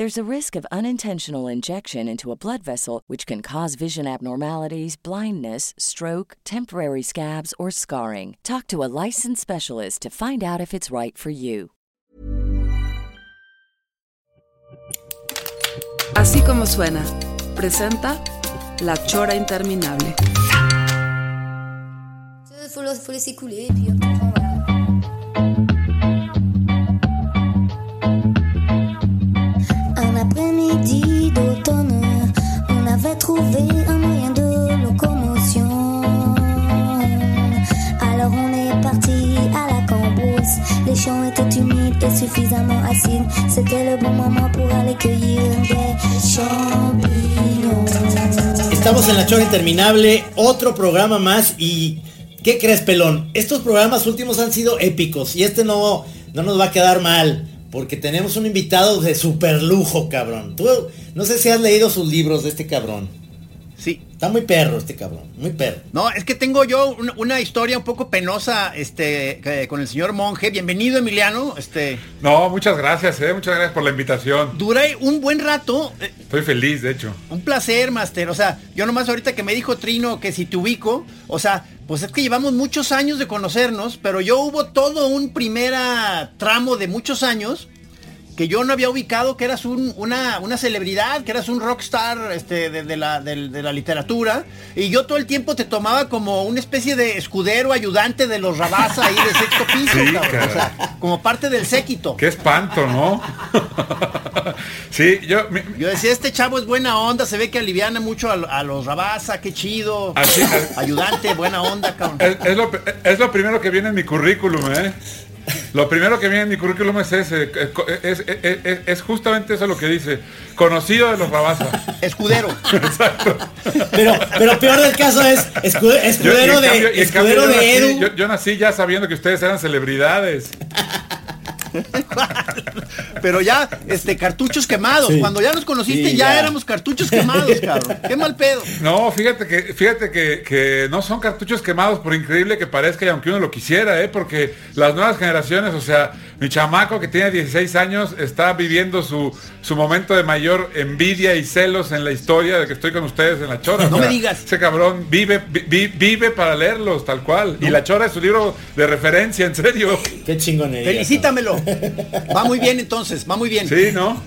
There's a risk of unintentional injection into a blood vessel, which can cause vision abnormalities, blindness, stroke, temporary scabs, or scarring. Talk to a licensed specialist to find out if it's right for you. Así como suena, presenta La Chora Interminable. Estamos en la chora interminable, otro programa más y ¿qué crees, pelón? Estos programas últimos han sido épicos y este no, no nos va a quedar mal porque tenemos un invitado de super lujo, cabrón. Tú no sé si has leído sus libros de este cabrón. Sí. Está muy perro este cabrón, muy perro. No, es que tengo yo un- una historia un poco penosa este, con el señor monje. Bienvenido, Emiliano. Este, No, muchas gracias, eh, muchas gracias por la invitación. duré un buen rato. eh, Estoy feliz, de hecho. Un placer, Master. O sea, yo nomás ahorita que me dijo Trino que si te ubico, o sea, pues es que llevamos muchos años de conocernos, pero yo hubo todo un primera tramo de muchos años que yo no había ubicado que eras un- una, una celebridad, que eras un rockstar este, de, de la, de la literatura, y yo todo el tiempo te tomaba como una especie de escudero ayudante de los Rabasa ahí de sexto piso, Sí. O sea, como parte del séquito. Qué espanto, ¿no? sí, yo... mi- Yo decía, este chavo es buena onda, se ve que aliviana mucho a, a los Rabasa, qué chido. Así, Ayudante, buena onda, cabrón. es, es lo, es lo primero que viene en mi currículum, ¿eh? Lo primero que viene en mi currículum es ese, es, es- es- es justamente eso lo que dice, conocido de los Rabasa. Escudero. Exacto. Pero, pero peor del caso es Yo- escudero de, cambio- escudero yo de nací- Edu. Yo, yo nací ya sabiendo que ustedes eran celebridades. Pero ya, este, cartuchos quemados. Sí. Cuando ya nos conociste, Sí, ya, ya. éramos cartuchos quemados, cabrón. Qué mal pedo. No, fíjate que, fíjate que, que no son cartuchos quemados por increíble que parezca y aunque uno lo quisiera, ¿eh? porque las nuevas generaciones, o sea, mi chamaco que tiene 16 años está viviendo su, su momento de mayor envidia y celos en la historia de que estoy con ustedes en la chora. No O sea, me digas. Ese cabrón vive, vi- vi- vive para leerlos, tal cual. Y la chora es su libro de referencia, en serio. Qué chingonería. Felicítamelo. Va muy bien entonces, va muy bien. Sí, ¿no?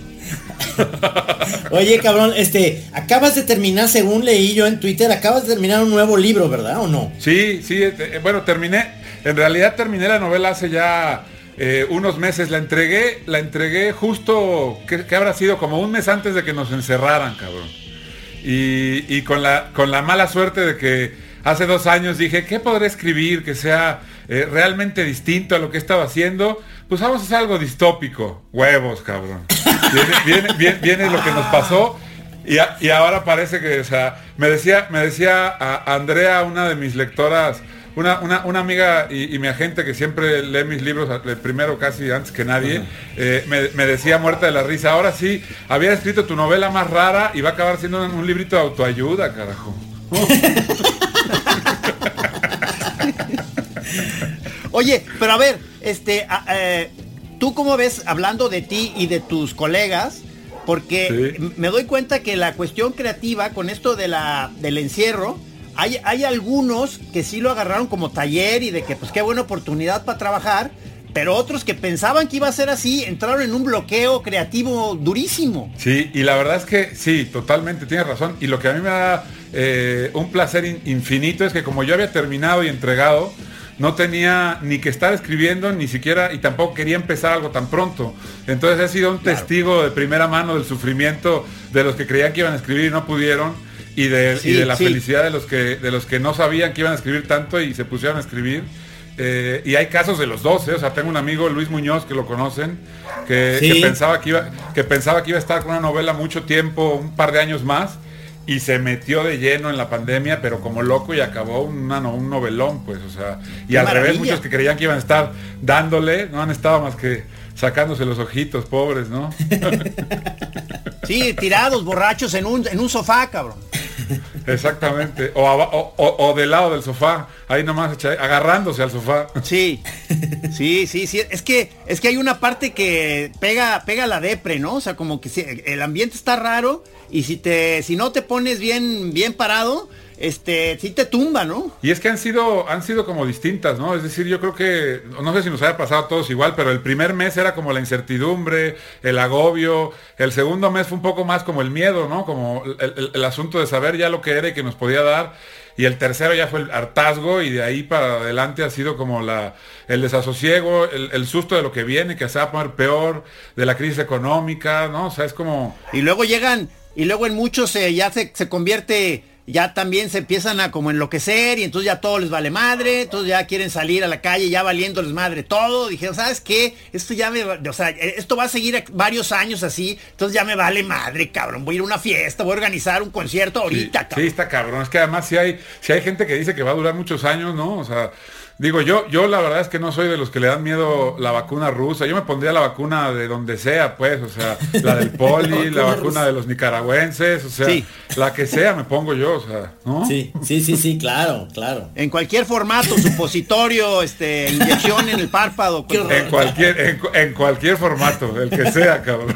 Oye, cabrón, este, acabas de terminar, según leí yo en Twitter, acabas de terminar un nuevo libro, ¿verdad o no? Sí, sí, eh, bueno, terminé, en realidad terminé la novela hace ya eh, unos meses, la entregué, la entregué justo, que, habrá sido como un mes antes de que nos encerraran, cabrón. Y, y con, la, con la mala suerte de que hace dos años dije, ¿qué podré escribir que sea eh, realmente distinto a lo que estaba haciendo? Pues vamos a hacer algo distópico. Huevos, cabrón. Viene, viene, viene, viene lo que nos pasó. Y, y ahora parece que, o sea, me decía, me decía a Andrea, una de mis lectoras, una, una, una amiga y, y mi agente que siempre lee mis libros primero casi antes que nadie, eh, me, me decía muerta de la risa, ahora sí, había escrito tu novela más rara y va a acabar siendo un, un librito de autoayuda, carajo. Oye, pero a ver, este, a- eh, tú cómo ves hablando de ti y de tus colegas, porque Sí. me doy cuenta que la cuestión creativa con esto de la, del encierro, hay, hay algunos que sí lo agarraron como taller y de que pues qué buena oportunidad para trabajar, pero otros que pensaban que iba a ser así, entraron en un bloqueo creativo durísimo. Sí, y la verdad es que sí, totalmente, tienes razón. Y lo que a mí me da eh, un placer in- infinito es que como yo había terminado y entregado, no tenía ni que estar escribiendo, ni siquiera, y tampoco quería empezar algo tan pronto. Entonces he sido un testigo de primera mano del sufrimiento de los que creían que iban a escribir y no pudieron, y de, y de la felicidad de los, que, de los que no sabían que iban a escribir tanto y se pusieron a escribir. Eh, y hay casos de los dos, ¿eh? o sea, tengo un amigo, Luis Muñoz, que lo conocen, que, pensaba que, iba, que pensaba que iba a estar con una novela mucho tiempo, un par de años más, y se metió de lleno en la pandemia, pero como loco y acabó un novelón, pues, o sea, y al revés, muchos que creían que iban a estar dándole, no han estado más que sacándose los ojitos, pobres, ¿no? sí, tirados, borrachos en un, en un sofá, cabrón. Exactamente. O, del lado del sofá, ahí nomás agarrándose al sofá. Sí, sí, sí, sí. Es que, es que hay una parte que pega, pega la depre, ¿no? O sea, como que el ambiente está raro y si te, si no te pones bien, bien parado, este, sí te tumba, ¿no? Y es que han sido, han sido como distintas, ¿no? Es decir, yo creo que, no sé si nos haya pasado a todos igual, pero el primer mes era como la incertidumbre, el agobio, el segundo mes fue un poco más como el miedo, ¿no? Como el, asunto de saber ya lo que era y que nos podía dar. Y el tercero ya fue el hartazgo y de ahí para adelante ha sido como la, el desasosiego, el, susto de lo que viene, que se va a poner peor, de la crisis económica, ¿no? O sea, es como... Y luego llegan, y luego en muchos eh, ya se, se convierte ya también se empiezan a como enloquecer y entonces ya todo les vale madre, entonces ya quieren salir a la calle ya valiéndoles madre todo. Dijeron, ¿sabes qué? Esto ya me, o sea, esto va a seguir varios años así, entonces ya me vale madre, cabrón. Voy a ir a una fiesta, voy a organizar un concierto ahorita, sí, cabrón. Sí, está cabrón. Es que además si hay, si hay gente que dice que va a durar muchos años, ¿no? O sea, Digo, yo, yo la verdad es que no soy de los que le dan miedo la vacuna rusa. Yo me pondría la vacuna de donde sea, pues, o sea, la del poli, la, vacuna de los nicaragüenses, o sea, la que sea me pongo yo, o sea, ¿no? Sí, sí, sí, sí, claro, claro. En cualquier formato, supositorio, este, inyección en el párpado. En cualquier, en, cualquier formato, el que sea, cabrón.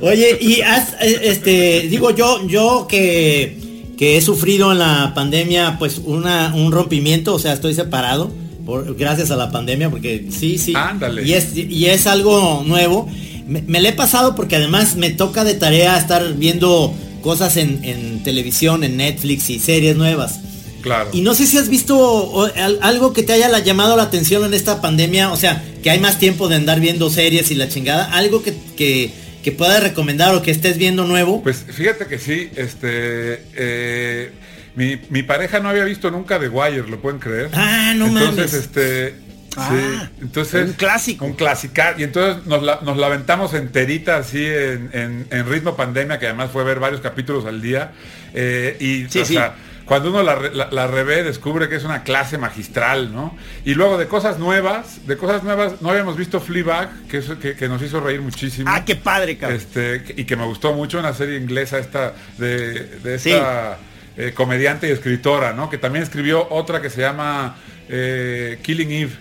Oye, y has, eh, este, digo yo, yo que que he sufrido en la pandemia pues una, un rompimiento, o sea, estoy separado por, gracias a la pandemia, porque sí, sí. Ándale. Y es, y es algo nuevo. Me, me le he pasado porque además me toca de tarea estar viendo cosas en, en, televisión, en Netflix y series nuevas. Claro. Y no sé si has visto algo que te haya llamado la atención en esta pandemia, o sea, que hay más tiempo de andar viendo series y la chingada, algo que, que que puedas recomendar o que estés viendo nuevo? Pues fíjate que sí, este, eh, mi, pareja no había visto nunca The Wire, ¿lo pueden creer? Ah, no Entonces, este, ah, sí, entonces un clásico. Un clásico. Y entonces nos la, nos la aventamos enterita así en, ritmo pandemia, que además fue ver varios capítulos al día. Eh, y sí, sí cuando uno la, revé descubre que es una clase magistral, ¿no? Y luego de cosas nuevas, de cosas nuevas, no habíamos visto Fleabag, que, que, que nos hizo reír muchísimo. Ah, qué padre, cabrón. Este, y que me gustó mucho una serie inglesa esta de, de esta eh, comediante y escritora, ¿no? Que también escribió otra que se llama eh, Killing Eve,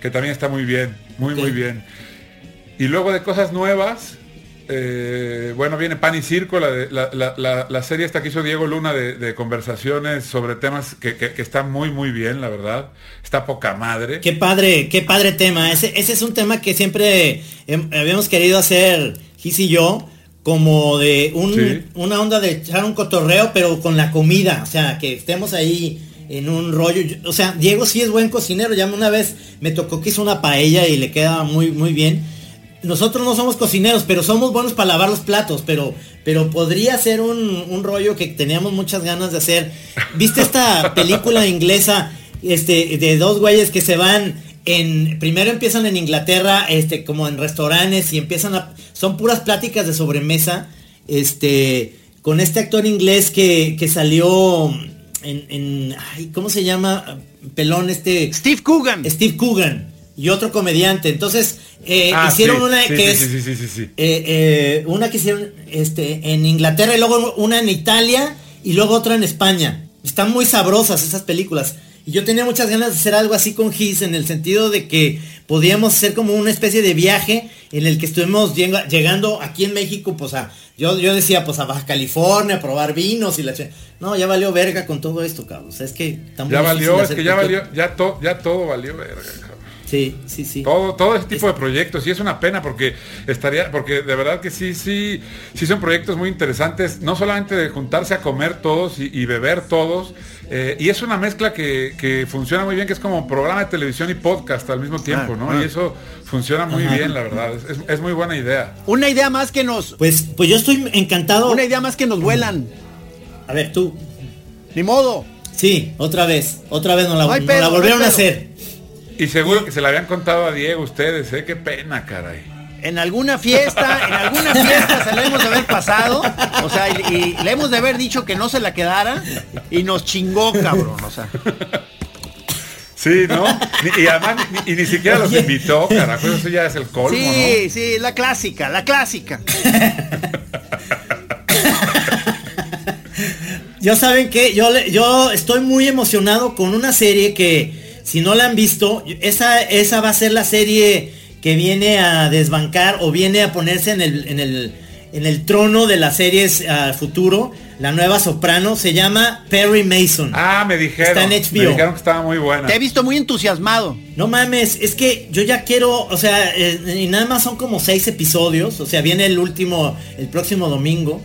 que también está muy bien, muy, muy bien. Y luego de cosas nuevas, eh, bueno, viene Pan y Circo, la, serie esta que hizo Diego Luna de, conversaciones sobre temas que, que, está muy, muy bien, la verdad. Está poca madre. Qué padre, qué padre tema. Ese, ese es un tema que siempre habíamos querido hacer, Gis y yo, como de un, una onda de echar un cotorreo, pero con la comida. O sea, que estemos ahí en un rollo. O sea, Diego sí es buen cocinero. Ya una vez me tocó que hizo una paella y le queda muy, muy bien nosotros no somos cocineros, pero somos buenos para lavar los platos, pero, pero podría ser un, rollo que teníamos muchas ganas de hacer. ¿Viste esta película inglesa este, de dos güeyes que se van en, primero empiezan en Inglaterra, este, como en restaurantes y empiezan a, son puras pláticas de sobremesa, este, con este actor inglés que, que salió en, en ¿cómo se llama? Pelón este. Steve Coogan. Steve Coogan y otro comediante. Entonces, eh, ah, hicieron una que es eh, eh, una que hicieron este, en Inglaterra y luego una en Italia y luego otra en España. Están muy sabrosas esas películas. Y yo tenía muchas ganas de hacer algo así con Gis en el sentido de que podíamos hacer como una especie de viaje en el que estuvimos llegando aquí en México, pues a, yo, yo decía, pues a Baja California, a probar vinos y la No, ya valió verga con todo esto, cabrón. es que Ya valió, es que ya valió, ya, todo ya todo valió verga, cabrón. Sí, sí, sí. Todo, todo ese tipo de proyectos. Y es una pena porque estaría, porque de verdad que sí, sí, sí son proyectos muy interesantes, no solamente de juntarse a comer todos y, y beber todos. eh, y es una mezcla que, que funciona muy bien, que es como programa de televisión y podcast al mismo tiempo, ¿no? Y eso funciona muy bien, la verdad. Es, muy buena idea. Una idea más que nos, Pues, pues yo estoy encantado. una idea más que nos vuelan. A ver, tú. Ni modo. Sí, otra vez. Otra vez nos la, No hay nos pedo, la no volvieron a hacer. Y seguro que se la habían contado a Diego ustedes, ¿eh? Qué pena, caray. En alguna fiesta, en alguna fiesta se la hemos de haber pasado. O sea, y, y le hemos de haber dicho que no se la quedara. Y nos chingó, cabrón. O sea. Sí, ¿no? Ni- y además, ni, y ni siquiera los invitó, carajo. Eso ya es el colmo, Sí, sí, la clásica, la clásica. Yo saben que yo yo estoy muy emocionado con una serie que si no la han visto, esa esa va a ser la serie que viene a desbancar o viene a ponerse en el en el en el trono de las series a futuro, la nueva Soprano se llama Perry Mason. Ah, me dijeron. Está en HBO. Me dijeron que estaba muy buena. Te he visto muy entusiasmado. No mames, es que yo ya quiero, o sea, eh, y nada más son como seis episodios, o sea, viene el último, el próximo domingo,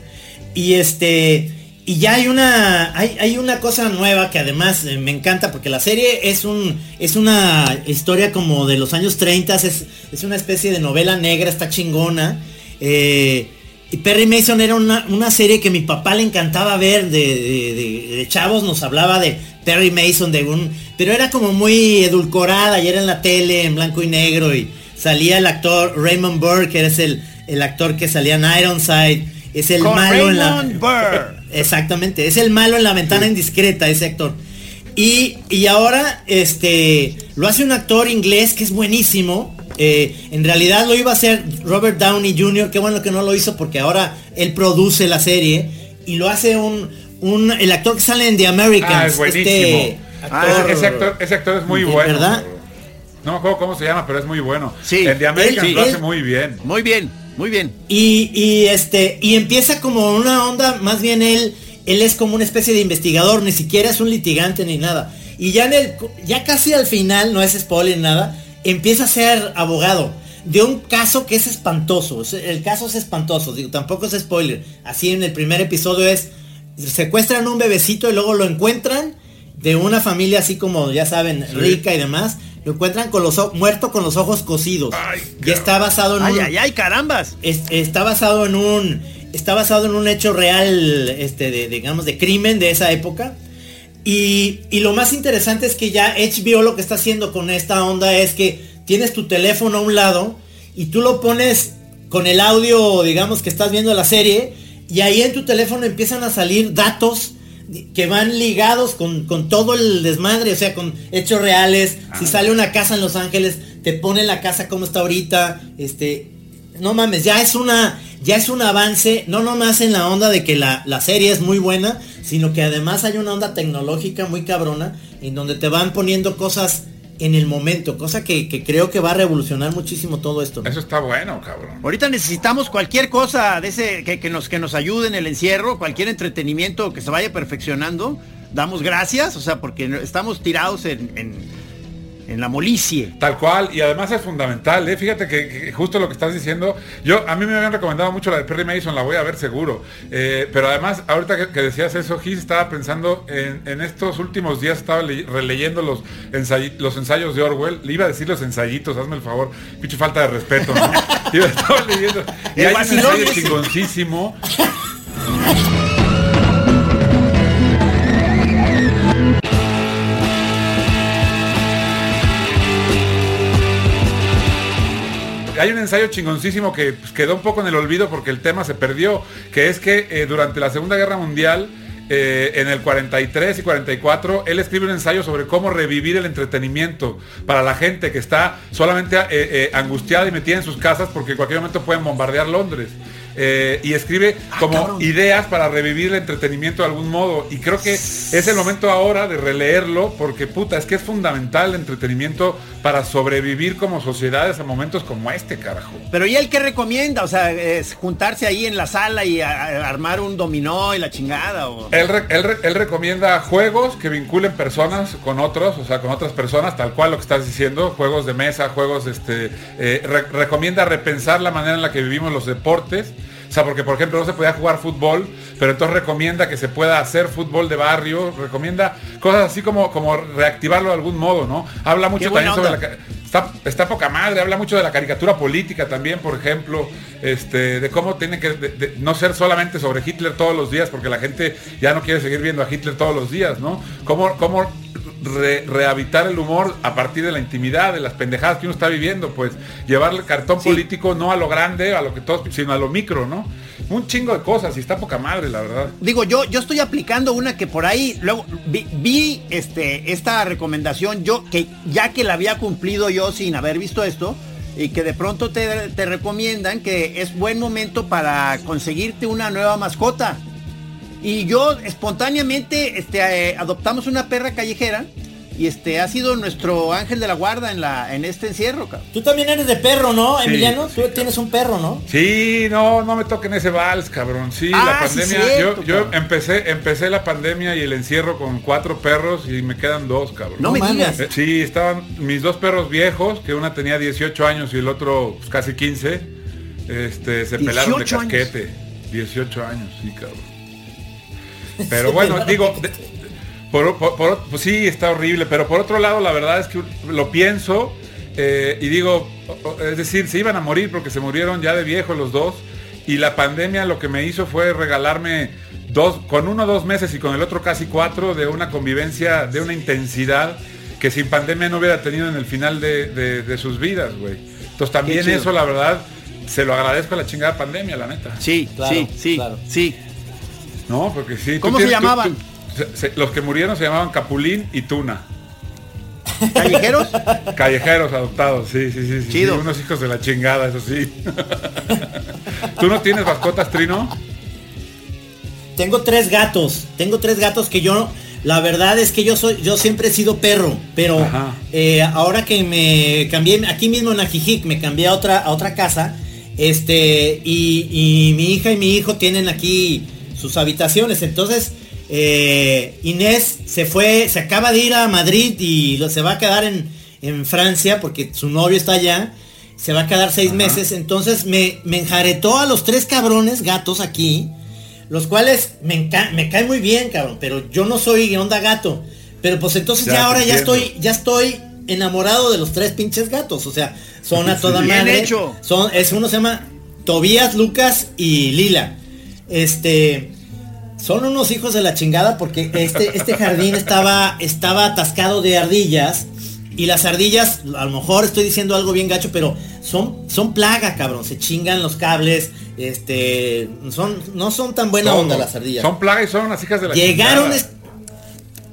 y este, y ya hay una, hay, hay una cosa nueva que además eh, me encanta porque la serie es un, es una historia como de los años 30, es, es una especie de novela negra, está chingona, eh, y Perry Mason era una, una serie que mi papá le encantaba ver de, de- de- de chavos, nos hablaba de Perry Mason, de un. Pero era como muy edulcorada y era en la tele, en blanco y negro. Y salía el actor Raymond Burr, que es el, el actor que salía en Ironside. Es el Con malo en la. Raymond Burr. Exactamente, es el malo en la ventana indiscreta, ese actor. Y, y ahora este lo hace un actor inglés que es buenísimo. Eh, en realidad lo iba a hacer Robert Downey Jr. Qué bueno que no lo hizo porque ahora él produce la serie y lo hace un, un el actor que sale en The Americans. Ah, es buenísimo. este Ah, actor- Ese actor, ese actor es muy ¿De bueno. verdad? No me acuerdo cómo se llama, pero es muy bueno. Sí. El de American Él- lo él- hace muy bien. Muy bien, muy bien. Y, y, este, y empieza como una onda, más bien él, él es como una especie de investigador, ni siquiera es un litigante ni nada. Y ya en el, ya casi al final, no es spoiler nada, empieza a ser abogado de un caso que es espantoso. El caso es espantoso, digo, tampoco es spoiler. Así en el primer episodio es, secuestran un bebecito y luego lo encuentran de una familia así como, ya saben, rica y demás. Lo encuentran con los muerto con los ojos cosidos. Ay, y está basado en Ay, un, ay, ay, carambas. es- está basado en un está basado en un hecho real este de, digamos de crimen de esa época y, y lo más interesante es que ya HBO lo que está haciendo con esta onda es que tienes tu teléfono a un lado y tú lo pones con el audio digamos que estás viendo la serie y ahí en tu teléfono empiezan a salir datos que van ligados con, con todo el desmadre, o sea, con hechos reales. Si sale una casa en Los Ángeles, te pone la casa como está ahorita. Este, no mames, ya es una, ya es un avance, no nomás en la onda de que la, la serie es muy buena, sino que además hay una onda tecnológica muy cabrona, en donde te van poniendo cosas en el momento, cosa que, que creo que va a revolucionar muchísimo todo esto. ¿no? Eso está bueno, cabrón. Ahorita necesitamos cualquier cosa de ese que, que nos que nos ayude en el encierro, cualquier entretenimiento que se vaya perfeccionando. Damos gracias, o sea, porque estamos tirados en, en, en la molicie. Tal cual, y además es fundamental, ¿eh? fíjate que, que justo lo que estás diciendo, yo a mí me habían recomendado mucho la de Perry Mason, la voy a ver seguro, Eh, pero además ahorita que, que decías eso, Gis estaba pensando en, en estos últimos días, estaba le- releyendo los, ensay- los ensayos de Orwell, le iba a decir los ensayitos, hazme el favor, pinche falta de respeto, ¿no? Iba- estaba leyendo, y El hay un ensayo chingoncísimo, hay un ensayo chingoncísimo que pues, quedó un poco en el olvido porque el tema se perdió, que es que eh, durante la Segunda Guerra Mundial, eh, en el 43 y 44, él escribe un ensayo sobre cómo revivir el entretenimiento para la gente que está solamente eh, angustiada y metida en sus casas porque en cualquier momento pueden bombardear Londres. Eh, y escribe Ah, como cabrón. ideas para revivir el entretenimiento de algún modo. Y creo que es el momento ahora de releerlo porque puta, es que es fundamental el entretenimiento para sobrevivir como sociedades a momentos como este, carajo. Pero ¿y él qué recomienda? O sea, es juntarse ahí en la sala y a- a armar un dominó y la chingada. O... Él, re- él re- él recomienda juegos que vinculen personas con otros, o sea, con otras personas, tal cual lo que estás diciendo, juegos de mesa, juegos, este, eh, re- recomienda repensar la manera en la que vivimos los deportes. O sea, porque por ejemplo no se podía jugar fútbol, pero entonces recomienda que se pueda hacer fútbol de barrio, recomienda cosas así como, como reactivarlo de algún modo, ¿no? Habla mucho también sobre la, Está, está poca madre, habla mucho de la caricatura política también, por ejemplo, este, de cómo tiene que de- de no ser solamente sobre Hitler todos los días, porque la gente ya no quiere seguir viendo a Hitler todos los días, ¿no? Cómo, cómo re- rehabitar el humor a partir de la intimidad, de las pendejadas que uno está viviendo, pues llevar el cartón Sí. político no a lo grande, a lo que todos, sino a lo micro, ¿no? Un chingo de cosas y está poca madre, la verdad. Digo, yo, yo estoy aplicando una que por ahí, luego vi, vi, este, esta recomendación, yo que ya que la había cumplido yo sin haber visto esto, y que de pronto te, te recomiendan que es buen momento para conseguirte una nueva mascota. Y yo espontáneamente este, eh, adoptamos una perra callejera y este ha sido nuestro ángel de la guarda en la en este encierro, cabrón. Tú también eres de perro, ¿no, Sí, Emiliano? sí, Tú tienes un perro, ¿no? Sí, no, no me toquen ese vals, cabrón. Sí, Ah, la sí, pandemia. cierto, yo yo empecé, empecé la pandemia y el encierro con cuatro perros y me quedan dos, cabrón. No, No me digas. Eh, Sí, estaban mis dos perros viejos, que una tenía 18 años y el otro pues, casi 15. Este, se pelaron de 18 años. casquete. 18 años, sí, cabrón. Pero bueno, digo, de- por, por- por- pues sí, está horrible, pero por otro lado, la verdad es que lo pienso eh, y digo, es decir, se iban a morir porque se murieron ya de viejos los dos y la pandemia lo que me hizo fue regalarme dos, con uno dos meses y con el otro casi cuatro de una convivencia, de una intensidad que sin pandemia no hubiera tenido en el final de, de- de sus vidas, güey. Entonces también eso, la verdad, se lo agradezco a la chingada pandemia, la neta. Sí, Claro, sí, sí, claro. sí. No, porque sí. tú ¿Cómo se tienes- tú- llamaban? tú- se- se- los que murieron se llamaban Capulín y Tuna. ¿Callejeros? Callejeros adoptados, sí, sí, sí. sí, Chido. sí, unos hijos de la chingada, eso sí. ¿Tú no tienes mascotas, Trino? Tengo tres gatos. Tengo tres gatos que yo, la verdad es que yo soy, yo siempre he sido perro, pero eh, ahora que me cambié aquí mismo en Ajijic, me cambié a otra, a otra casa, este, y, y mi hija y mi hijo tienen aquí sus habitaciones. Entonces, eh, Inés se fue, se acaba de ir a Madrid y lo- se va a quedar en, en Francia porque su novio está allá. Se va a quedar seis meses. Entonces me, me enjaretó a los tres cabrones gatos aquí. Los cuales me, me caen muy bien, cabrón. Pero yo no soy onda gato. Pero pues entonces Ya ahora ya estoy, ya estoy enamorado de los tres pinches gatos. O sea, son a toda Bien madre. hecho. Son, es uno se llama Tobías, Lucas y Lila. Este. Son unos hijos de la chingada porque este, este jardín estaba, estaba atascado de ardillas. Y las ardillas, a lo mejor estoy diciendo algo bien gacho, pero son, son plaga, cabrón. Se chingan los cables. Este. Son, no son tan buena Todo. onda las ardillas. Son plagas y son unas hijas de la Llegaron chingada.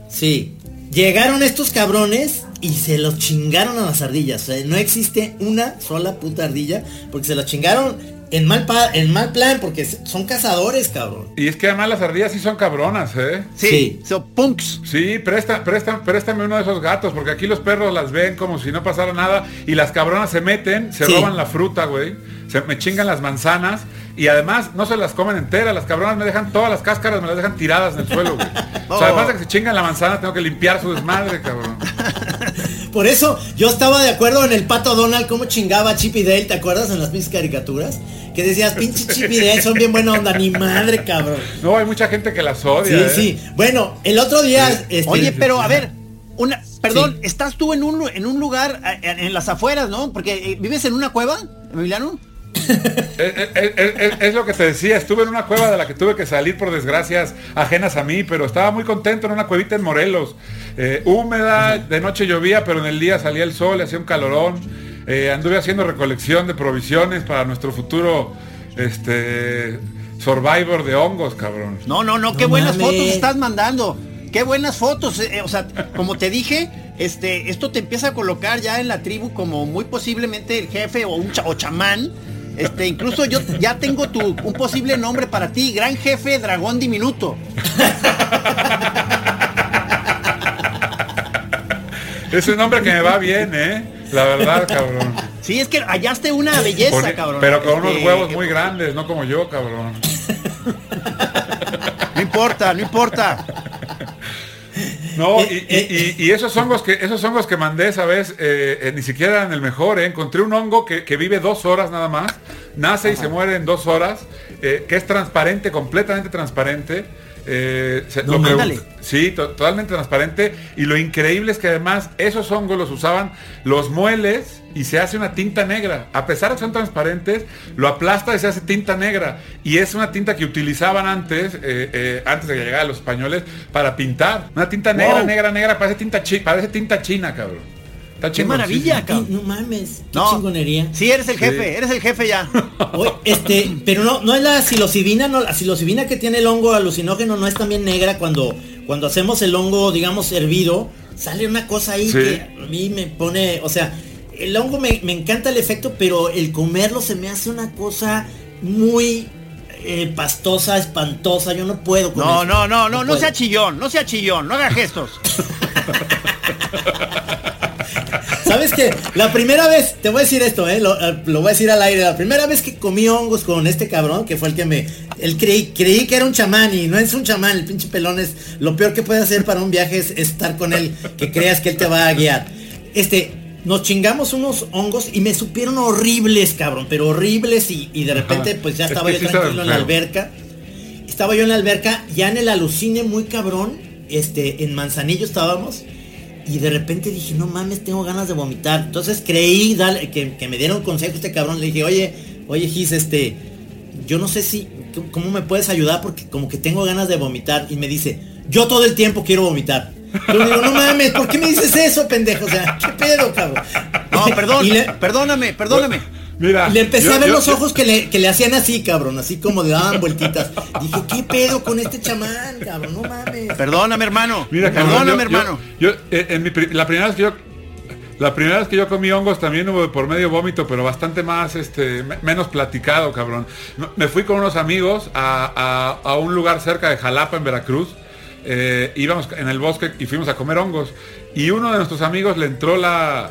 Sí. Llegaron estos cabrones y se los chingaron a las ardillas. O sea, no existe una sola puta ardilla. Porque se las chingaron en mal, pa- en mal plan. Porque son cazadores, cabrón. Y es que además las ardillas sí son cabronas, ¿eh? Sí, Sí. son punks. Sí, presta, presta, préstame uno de esos gatos, porque aquí los perros las ven como si no pasara nada y las cabronas se meten, se Sí. roban la fruta, güey. Se me chingan las manzanas y además no se las comen enteras, las cabronas me dejan todas las cáscaras, me las dejan tiradas en el suelo, güey. O sea, además de que se chingan la manzana, tengo que limpiar su desmadre, cabrón. Por eso yo estaba de acuerdo en el pato Donald, cómo chingaba Chip y Dale, ¿te acuerdas en las mis caricaturas? Que decías, pinche Chip y Dale, son bien buena onda, ni madre, cabrón. No, hay mucha gente que las odia. Sí, ¿eh? sí. Bueno, el otro día. este, Oye, pero a ver, una, perdón, Sí. estás tú en un, en un lugar eh, en, en las afueras, ¿no? Porque eh, vives en una cueva, Emiliano. Es, es- es- es- lo que te decía, estuve en una cueva de la que tuve que salir por desgracias ajenas a mí, pero estaba muy contento en una cuevita en Morelos. Eh, húmeda, de noche llovía, pero en el día salía el sol, hacía un calorón. Eh, anduve haciendo recolección de provisiones para nuestro futuro este survivor de hongos, cabrón. No, no, no, qué No buenas mames. fotos estás mandando. Qué buenas fotos. eh, o sea, como te dije, este, esto te empieza a colocar ya en la tribu como muy posiblemente el jefe o un cha- o chamán. Este, incluso yo ya tengo tu, un posible nombre para ti, gran jefe dragón diminuto. Es un nombre que me va bien, ¿eh? La verdad, cabrón. Sí, es que hallaste una belleza, cabrón. Pero con unos Este, huevos muy grandes, no como yo, cabrón. No importa, no importa. No, y, y- y- y esos hongos que esos hongos que mandé esa vez eh, eh, ni siquiera eran el mejor. eh. Encontré un hongo que, que vive dos horas nada más, nace y se muere en dos horas, que es transparente, completamente transparente. Eh, se- No, lo que- ándale. sí, to- totalmente transparente. Y lo increíble es que además esos hongos los usaban, los mueles y se hace una tinta negra. A pesar de que son transparentes, lo aplasta y se hace tinta negra. Y es una tinta que utilizaban antes, eh, eh, antes de que llegaran los españoles, para pintar. Una tinta negra, Wow. negra, negra, parece tinta, chi- parece tinta china, cabrón. Está Qué maravilla, cabrón. no mames, qué No. chingonería. Sí, eres el jefe, eres el jefe ya. Oye, este, pero no, no es la psilocibina, no, la psilocibina que tiene el hongo alucinógeno no es también negra cuando, cuando hacemos el hongo, digamos, hervido, sale una cosa ahí Sí. que a mí me pone, o sea, el hongo me, me encanta el efecto, pero el comerlo se me hace una cosa muy eh, pastosa, espantosa, yo no puedo con No, no, no, no, no puedo. sea chillón, no sea chillón, no haga gestos. ¿Sabes qué? La primera vez, te voy a decir esto, eh, lo, eh, lo voy a decir al aire, la primera vez que comí hongos con este cabrón, que fue el que me, él creí, creí que era un chamán y no es un chamán, el pinche pelón es, lo peor que puede hacer para un viaje es, estar con él, que creas que él te va a guiar. Este, nos chingamos unos hongos y me supieron horribles, cabrón, pero horribles y, y de repente Ajá. pues ya Es estaba yo sí tranquilo en la alberca. Estaba yo en la alberca, ya en el alucine muy cabrón, este, en Manzanillo estábamos. Y de repente dije, no mames, tengo ganas de vomitar. Entonces creí dale, que, que me dieron consejo este cabrón. Le dije, oye, oye Gis, este, yo no sé si, ¿cómo me puedes ayudar? Porque como que tengo ganas de vomitar. Y me dice, yo todo el tiempo quiero vomitar. Yo le digo, no mames, ¿por qué me dices eso, pendejo? O sea, ¿qué pedo, cabrón? No, perdón, le, perdóname, perdóname. Mira, y le empecé yo- a ver yo- los yo- ojos que le, que le hacían así, cabrón, así como le daban vueltitas. Dije, ¿qué pedo con este chamán, cabrón? No mames. Perdóname, hermano. Mira, cabrón, perdóname, yo- hermano. Yo, yo, eh, en mi la primera vez que yo la primera vez que yo comí hongos también hubo por medio vómito, pero bastante más, este, me- menos platicado, cabrón. Me fui con unos amigos a, a- a un lugar cerca de Jalapa, en Veracruz. Eh, íbamos en el bosque y fuimos a comer hongos. Y uno de nuestros amigos le entró la...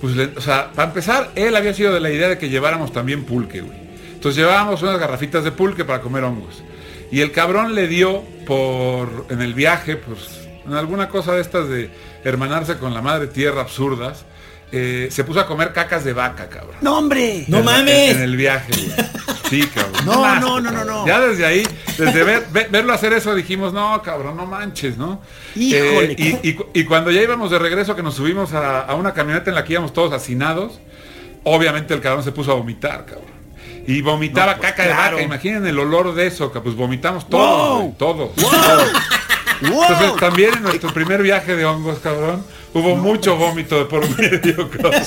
Pues, o sea, para empezar, él había sido de la idea de que lleváramos también pulque, güey. Entonces llevábamos unas garrafitas de pulque para comer hongos. Y el cabrón le dio por, en el viaje, pues, en alguna cosa de estas de hermanarse con la madre tierra absurdas, eh, se puso a comer cacas de vaca, cabrón. No, hombre. No En- mames. En, en el viaje, güey. Sí, cabrón. No, no, no, no, no. Ya desde ahí, desde ver- ve- verlo hacer eso, dijimos, no, cabrón, no manches, ¿no? Híjole. Eh, y, y cu- y cuando ya íbamos de regreso, que nos subimos a, a una camioneta en la que íbamos todos hacinados, obviamente el cabrón se puso a vomitar, cabrón. Y vomitaba No, pues, caca de claro. vaca, imaginen el olor de eso, que pues vomitamos todos, Wow. güey, todos. ¡Wow! Entonces también en nuestro primer viaje de hongos, cabrón, hubo mucho vómito de por medio, cabrón.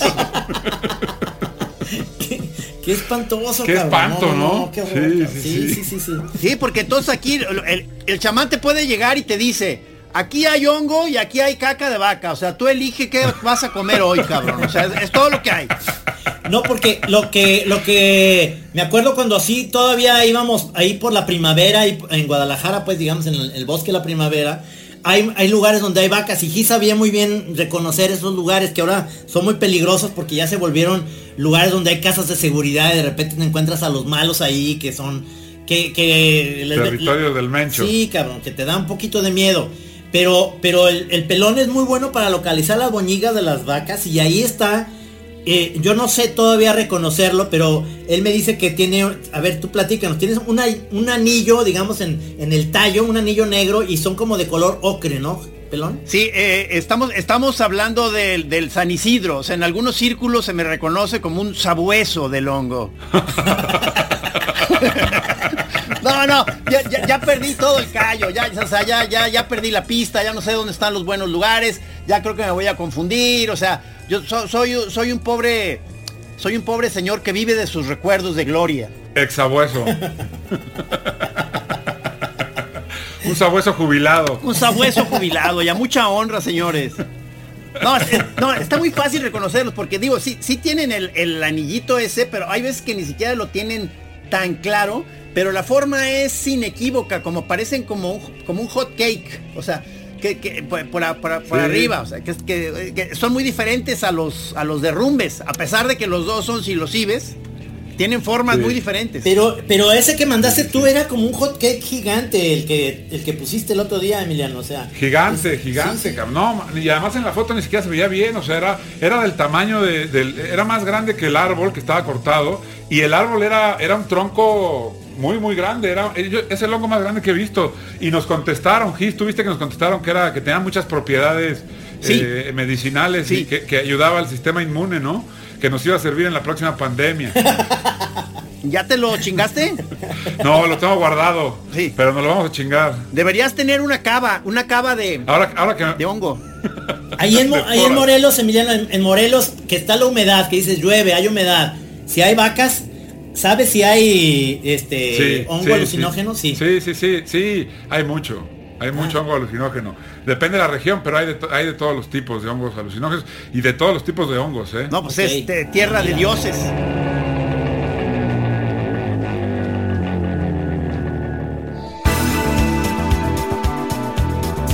Qué espantoso, Qué cabrón. espanto, ¿no? qué horror, Sí, cabrón. sí, sí, sí. sí, sí, sí. Sí, porque entonces aquí el, el- el chamán te puede llegar y te dice, aquí hay hongo y aquí hay caca de vaca. O sea, tú elige qué vas a comer hoy, cabrón. O sea, es, es todo lo que hay. No, porque lo que, lo que me acuerdo cuando así todavía íbamos ahí por la primavera y en Guadalajara, pues digamos en el, el bosque de la primavera, hay, hay lugares donde hay vacas y Gis sabía muy bien reconocer esos lugares que ahora son muy peligrosos porque ya se volvieron lugares donde hay casas de seguridad y de repente te encuentras a los malos ahí que son que, que les- Territorio del Mencho. Sí, cabrón, que te da un poquito de miedo. Pero, pero el, el pelón es muy bueno para localizar las boñigas de las vacas y ahí está. Eh, yo no sé todavía reconocerlo, pero él me dice que tiene, a ver, tú platícanos, tienes una- un anillo, digamos, en, en el tallo, un anillo negro y son como de color ocre, ¿no? Pelón. Sí, eh, estamos, estamos hablando del, del San Isidro. O sea, en algunos círculos se me reconoce como un sabueso del hongo. No, no, ya, ya- ya perdí todo el callo, ya, o sea, ya, ya, ya perdí la pista, ya no sé dónde están los buenos lugares, ya creo que me voy a confundir, o sea, yo so- soy, soy un pobre, soy un pobre señor que vive de sus recuerdos de gloria. Exabueso. Un sabueso jubilado. Un sabueso jubilado y a mucha honra, señores. No, no, está muy fácil reconocerlos porque digo, sí, sí tienen el, el anillito ese, pero hay veces que ni siquiera lo tienen tan claro, pero la forma es inequívoca, como parecen como un, como un hot cake, o sea, que, que por, por, a- por a- por Sí. arriba, o sea, que, es- que- que son muy diferentes a los, a los derrumbes, a pesar de que los dos son silosibes, tienen formas Sí. muy diferentes. Pero, pero ese que mandaste tú era como un hot cake gigante, el que, el que pusiste el otro día, Emiliano. O sea. Gigante, es- gigante, sí, sí. cabrón. No, y además en la foto ni siquiera se veía bien, o sea, era, era del tamaño de, del, era más grande que el árbol que estaba cortado, y el árbol era, era un tronco muy, muy grande, era, eh, es el hongo más grande que he visto. Y nos contestaron, Gis, tú viste que nos contestaron que era, que tenía muchas propiedades Sí. eh, medicinales Sí. y que, que ayudaba al sistema inmune, ¿no? Que nos iba a servir en la próxima pandemia. ¿Ya te lo chingaste? No, lo tengo guardado. Sí. Pero nos lo vamos a chingar. Deberías tener una cava, una cava de, Ahora, ahora que de hongo. Ahí en, ahí en. Morelos, Emiliano, en, en Morelos, que está la humedad, que dices llueve, hay humedad. Si hay vacas, ¿sabes si hay este hongo sí, alucinógeno? Sí. Sí, sí, sí, sí, hay mucho. Hay mucho hongo alucinógeno. Depende de la región, pero hay de, to- hay de todos los tipos de hongos alucinógenos y de todos los tipos de hongos, ¿eh? No, pues es de tierra de dioses.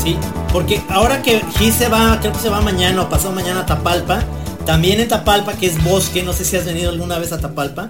Sí, porque ahora que Gis se va, creo que se va mañana o pasado mañana a Tapalpa, también en Tapalpa, que es bosque, no sé si has venido alguna vez a Tapalpa.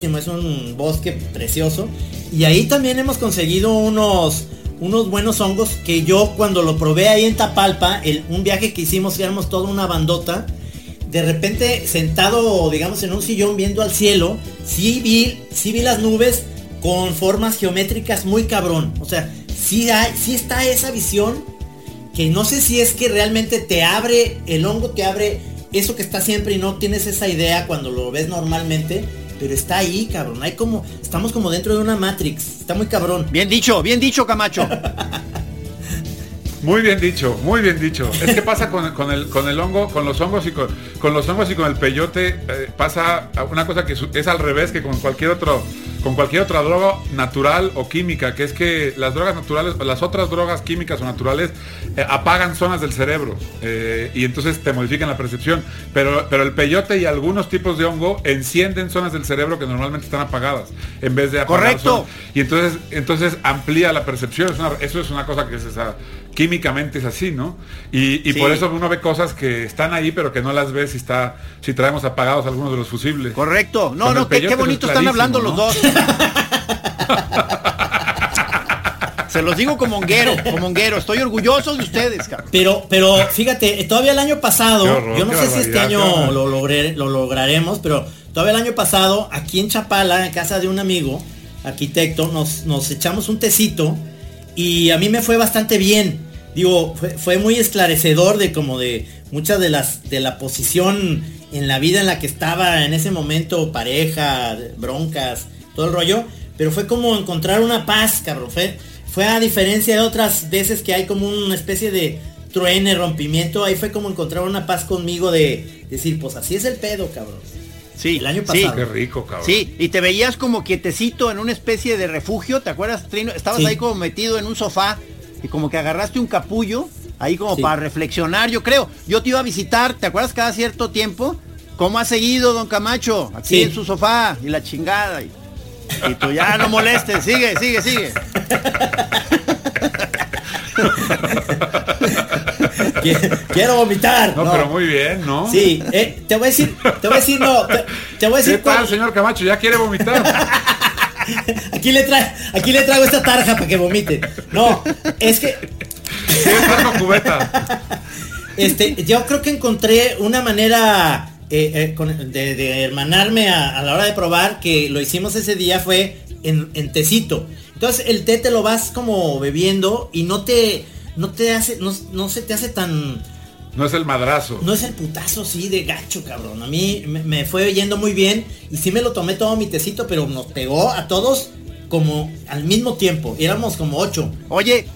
Es un bosque precioso. Y ahí también hemos conseguido unos, unos buenos hongos que yo cuando lo probé ahí en Tapalpa, el, un viaje que hicimos, éramos toda una bandota. De repente sentado, digamos, en un sillón viendo al cielo, sí vi, sí vi las nubes con formas geométricas muy cabrón. O sea, sí, sí está esa visión que no sé si es que realmente te abre, el hongo te abre eso que está siempre y no tienes esa idea cuando lo ves normalmente, pero está ahí, cabrón. Hay como, estamos como dentro de una Matrix, está muy cabrón. Bien dicho, bien dicho, Camacho. Muy bien dicho, muy bien dicho. Es que pasa con, con el, con el hongo, con los hongos y con, con los hongos y con el peyote, eh, pasa una cosa que es al revés que con cualquier otro, con cualquier otra droga natural o química, que es que las drogas naturales, las otras drogas químicas o naturales eh, apagan zonas del cerebro eh, y entonces te modifican la percepción. Pero, pero el peyote y algunos tipos de hongo encienden zonas del cerebro que normalmente están apagadas en vez de apagar Correcto. zonas. Y entonces, entonces amplía la percepción. Es una- eso es una cosa que es esa, químicamente es así, ¿no? Y, y Sí. por eso uno ve cosas que están ahí, pero que no las ve si está, si traemos apagados algunos de los fusibles. Correcto. No, Con no, qué, qué bonito es están hablando ¿no? los dos. Se los digo como honguero, como honguero. Estoy orgulloso de ustedes, cabrón. Pero, pero fíjate, todavía el año pasado, horror, yo no sé si este año lo, logré, lo lograremos, pero todavía el año pasado, aquí en Chapala, en casa de un amigo, arquitecto, nos, nos echamos un tecito y a mí me fue bastante bien. Digo, fue, fue muy esclarecedor de como de muchas de las de la posición en la vida en la que estaba en ese momento, pareja, broncas, todo el rollo. Pero fue como encontrar una paz, cabrón. Fue, fue a diferencia de otras veces que hay como una especie de truene, rompimiento. Ahí fue como encontrar una paz conmigo de decir, pues así es el pedo, cabrón. Sí, El año sí, pasado. Qué rico, cabrón. Sí, y te veías como quietecito en una especie de refugio, ¿te acuerdas, Trino? Estabas Sí. ahí como metido en un sofá y como que agarraste un capullo ahí como Sí. para reflexionar, yo creo. Yo te iba a visitar, ¿te acuerdas cada cierto tiempo? ¿Cómo ha seguido, don Camacho? Aquí Sí. en su sofá y la chingada. y- Y tú ya no molestes, sigue, sigue, sigue. Quiero vomitar. No, pero muy bien, ¿no? Sí, eh, te voy a decir, te voy a decir, no, te, te voy a decir ¿Qué tal, cuál- señor Camacho? ¿Ya quiere vomitar? Aquí le trae, aquí le traigo esta tarja para que vomite. No, es que este, yo creo que encontré una manera eh, eh, de, de hermanarme a, a la hora de probar que lo hicimos ese día fue en, en tecito. Entonces el té te lo vas como bebiendo y no te, no te hace, no, no se te hace tan, No es el madrazo. no es el putazo sí de gacho, cabrón. A mí me, me fue yendo muy bien y sí me lo tomé todo mi tecito, pero nos pegó a todos como al mismo tiempo. Éramos como ocho. Oye,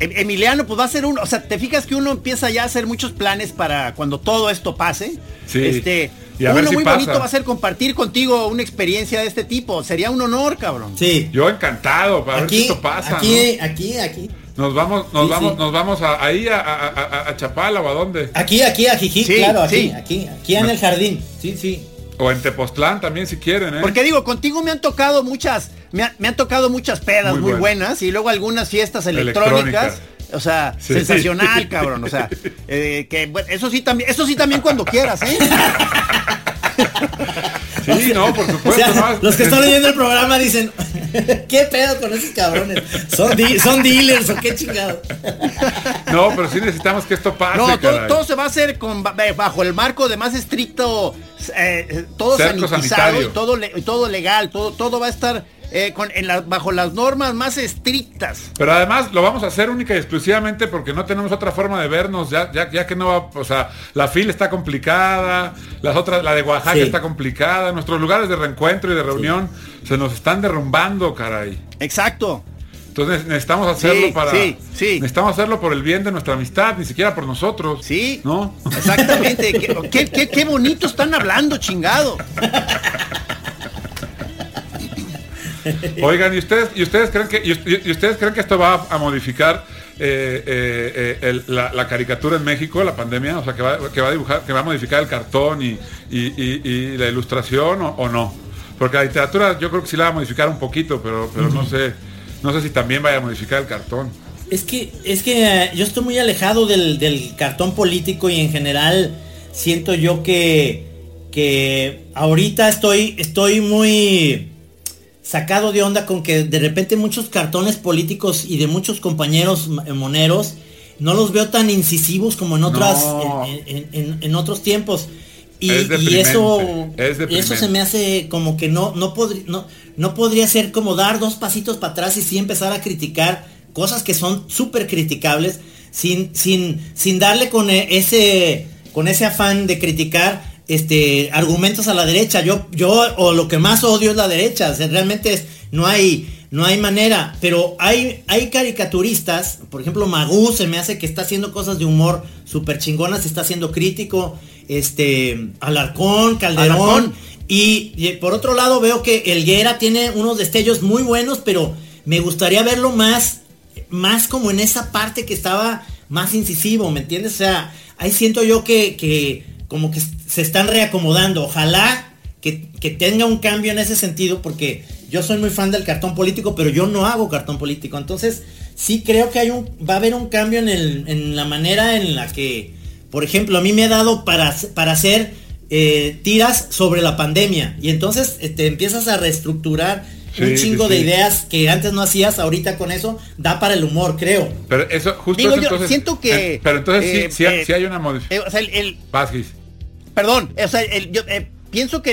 Em- Emiliano, pues va a ser uno, o sea, te fijas que uno empieza ya a hacer muchos planes para cuando todo esto pase. Sí, Este, y a uno ver si muy pasa. bonito va a ser compartir contigo una experiencia de este tipo. Sería un honor, cabrón. Sí. Yo encantado, para ver si Aquí, esto pasa. aquí, aquí, aquí. ¿No? Nos vamos, nos Sí, vamos, sí. nos vamos a, ahí a, a, a- a Chapala o a dónde. Aquí, aquí, a Jijí, Sí, claro, aquí, sí. aquí, aquí en el jardín. Sí, sí. O en Tepoztlán también si quieren, ¿eh? Porque digo, contigo me han tocado muchas, me, ha- me han tocado muchas pedas Muy muy, buenas. buenas y luego algunas fiestas electrónicas. Electrónicas. O sea, Sí. sensacional, cabrón. O sea, eh, que bueno, eso sí también, eso sí también cuando quieras, ¿eh? Sí, no, por O supuesto. sea, no, los que están oyendo el programa dicen, ¿qué pedo con esos cabrones? ¿Son, son dealers o qué chingado? No, pero sí necesitamos que esto pase, No, todo, todo se va a hacer con, ba- bajo el marco de más estricto, eh, todo Cerco sanitizado sanitario. y todo, le- todo legal, todo, todo va a estar eh, con, en la- bajo las normas más estrictas. Pero además lo vamos a hacer única y exclusivamente porque no tenemos otra forma de vernos, ya, ya, ya que no va, o sea, la fila está complicada, las otras, la de Oaxaca Sí. está complicada, nuestros lugares de reencuentro y de reunión se nos están derrumbando, caray. Exacto. Entonces necesitamos hacerlo Sí, para. sí, sí. Necesitamos hacerlo por el bien de nuestra amistad, ni siquiera por nosotros. Sí. ¿No? Exactamente. qué, qué- qué- qué bonito están hablando, chingado. Oigan, ¿y ustedes, y ustedes creen que, y, ustedes creen que esto va a, modificar eh, eh, eh, el- la, la caricatura en México, la pandemia? O sea, que va, que va a dibujar, que va a modificar el cartón y, y- la ilustración o, o no. Porque la literatura yo creo que sí la va a modificar un poquito, pero, pero no sé, no sé si también vaya a modificar el cartón. Es que, es que yo estoy muy alejado del, del cartón político y en general siento yo que, que ahorita estoy, estoy muy sacado de onda con que de repente muchos cartones políticos y de muchos compañeros ma- moneros no los veo tan incisivos como en otras No. en, en- en- en otros tiempos y, Es y deprimente, eso es eso se me hace como que no no podría no, no podría ser como dar dos pasitos para atrás y sí empezar a criticar cosas que son súper criticables sin sin sin darle con e- ese con ese afán de criticar este argumentos a la derecha yo yo o lo que más odio es la derecha o sea, realmente es no hay no hay manera pero hay hay caricaturistas por ejemplo Magú se me hace que está haciendo cosas de humor súper chingonas está siendo crítico este Alarcón Calderón Alarcón. y, y por otro lado veo que Elguera tiene unos destellos muy buenos, pero me gustaría verlo más, más como en esa parte que estaba más incisivo, ¿me entiendes? O sea, ahí siento yo que, que como que se están reacomodando. Ojalá que, que tenga un cambio en ese sentido, porque yo soy muy fan del cartón político, pero yo no hago cartón político. Entonces, sí creo que hay un, va a haber un cambio en, el- en la manera en la que, por ejemplo, a mí me ha dado para, para hacer eh, tiras sobre la pandemia. Y entonces te empiezas a reestructurar un chingo sí, de ideas que antes no hacías, ahorita con eso da para el humor, creo. Pero eso, justo Digo, eso, yo entonces, siento que, eh, pero entonces eh, sí, sí, eh, sí hay una modificación. Eh, o sea, el-. Perdón, o sea, yo eh, pienso que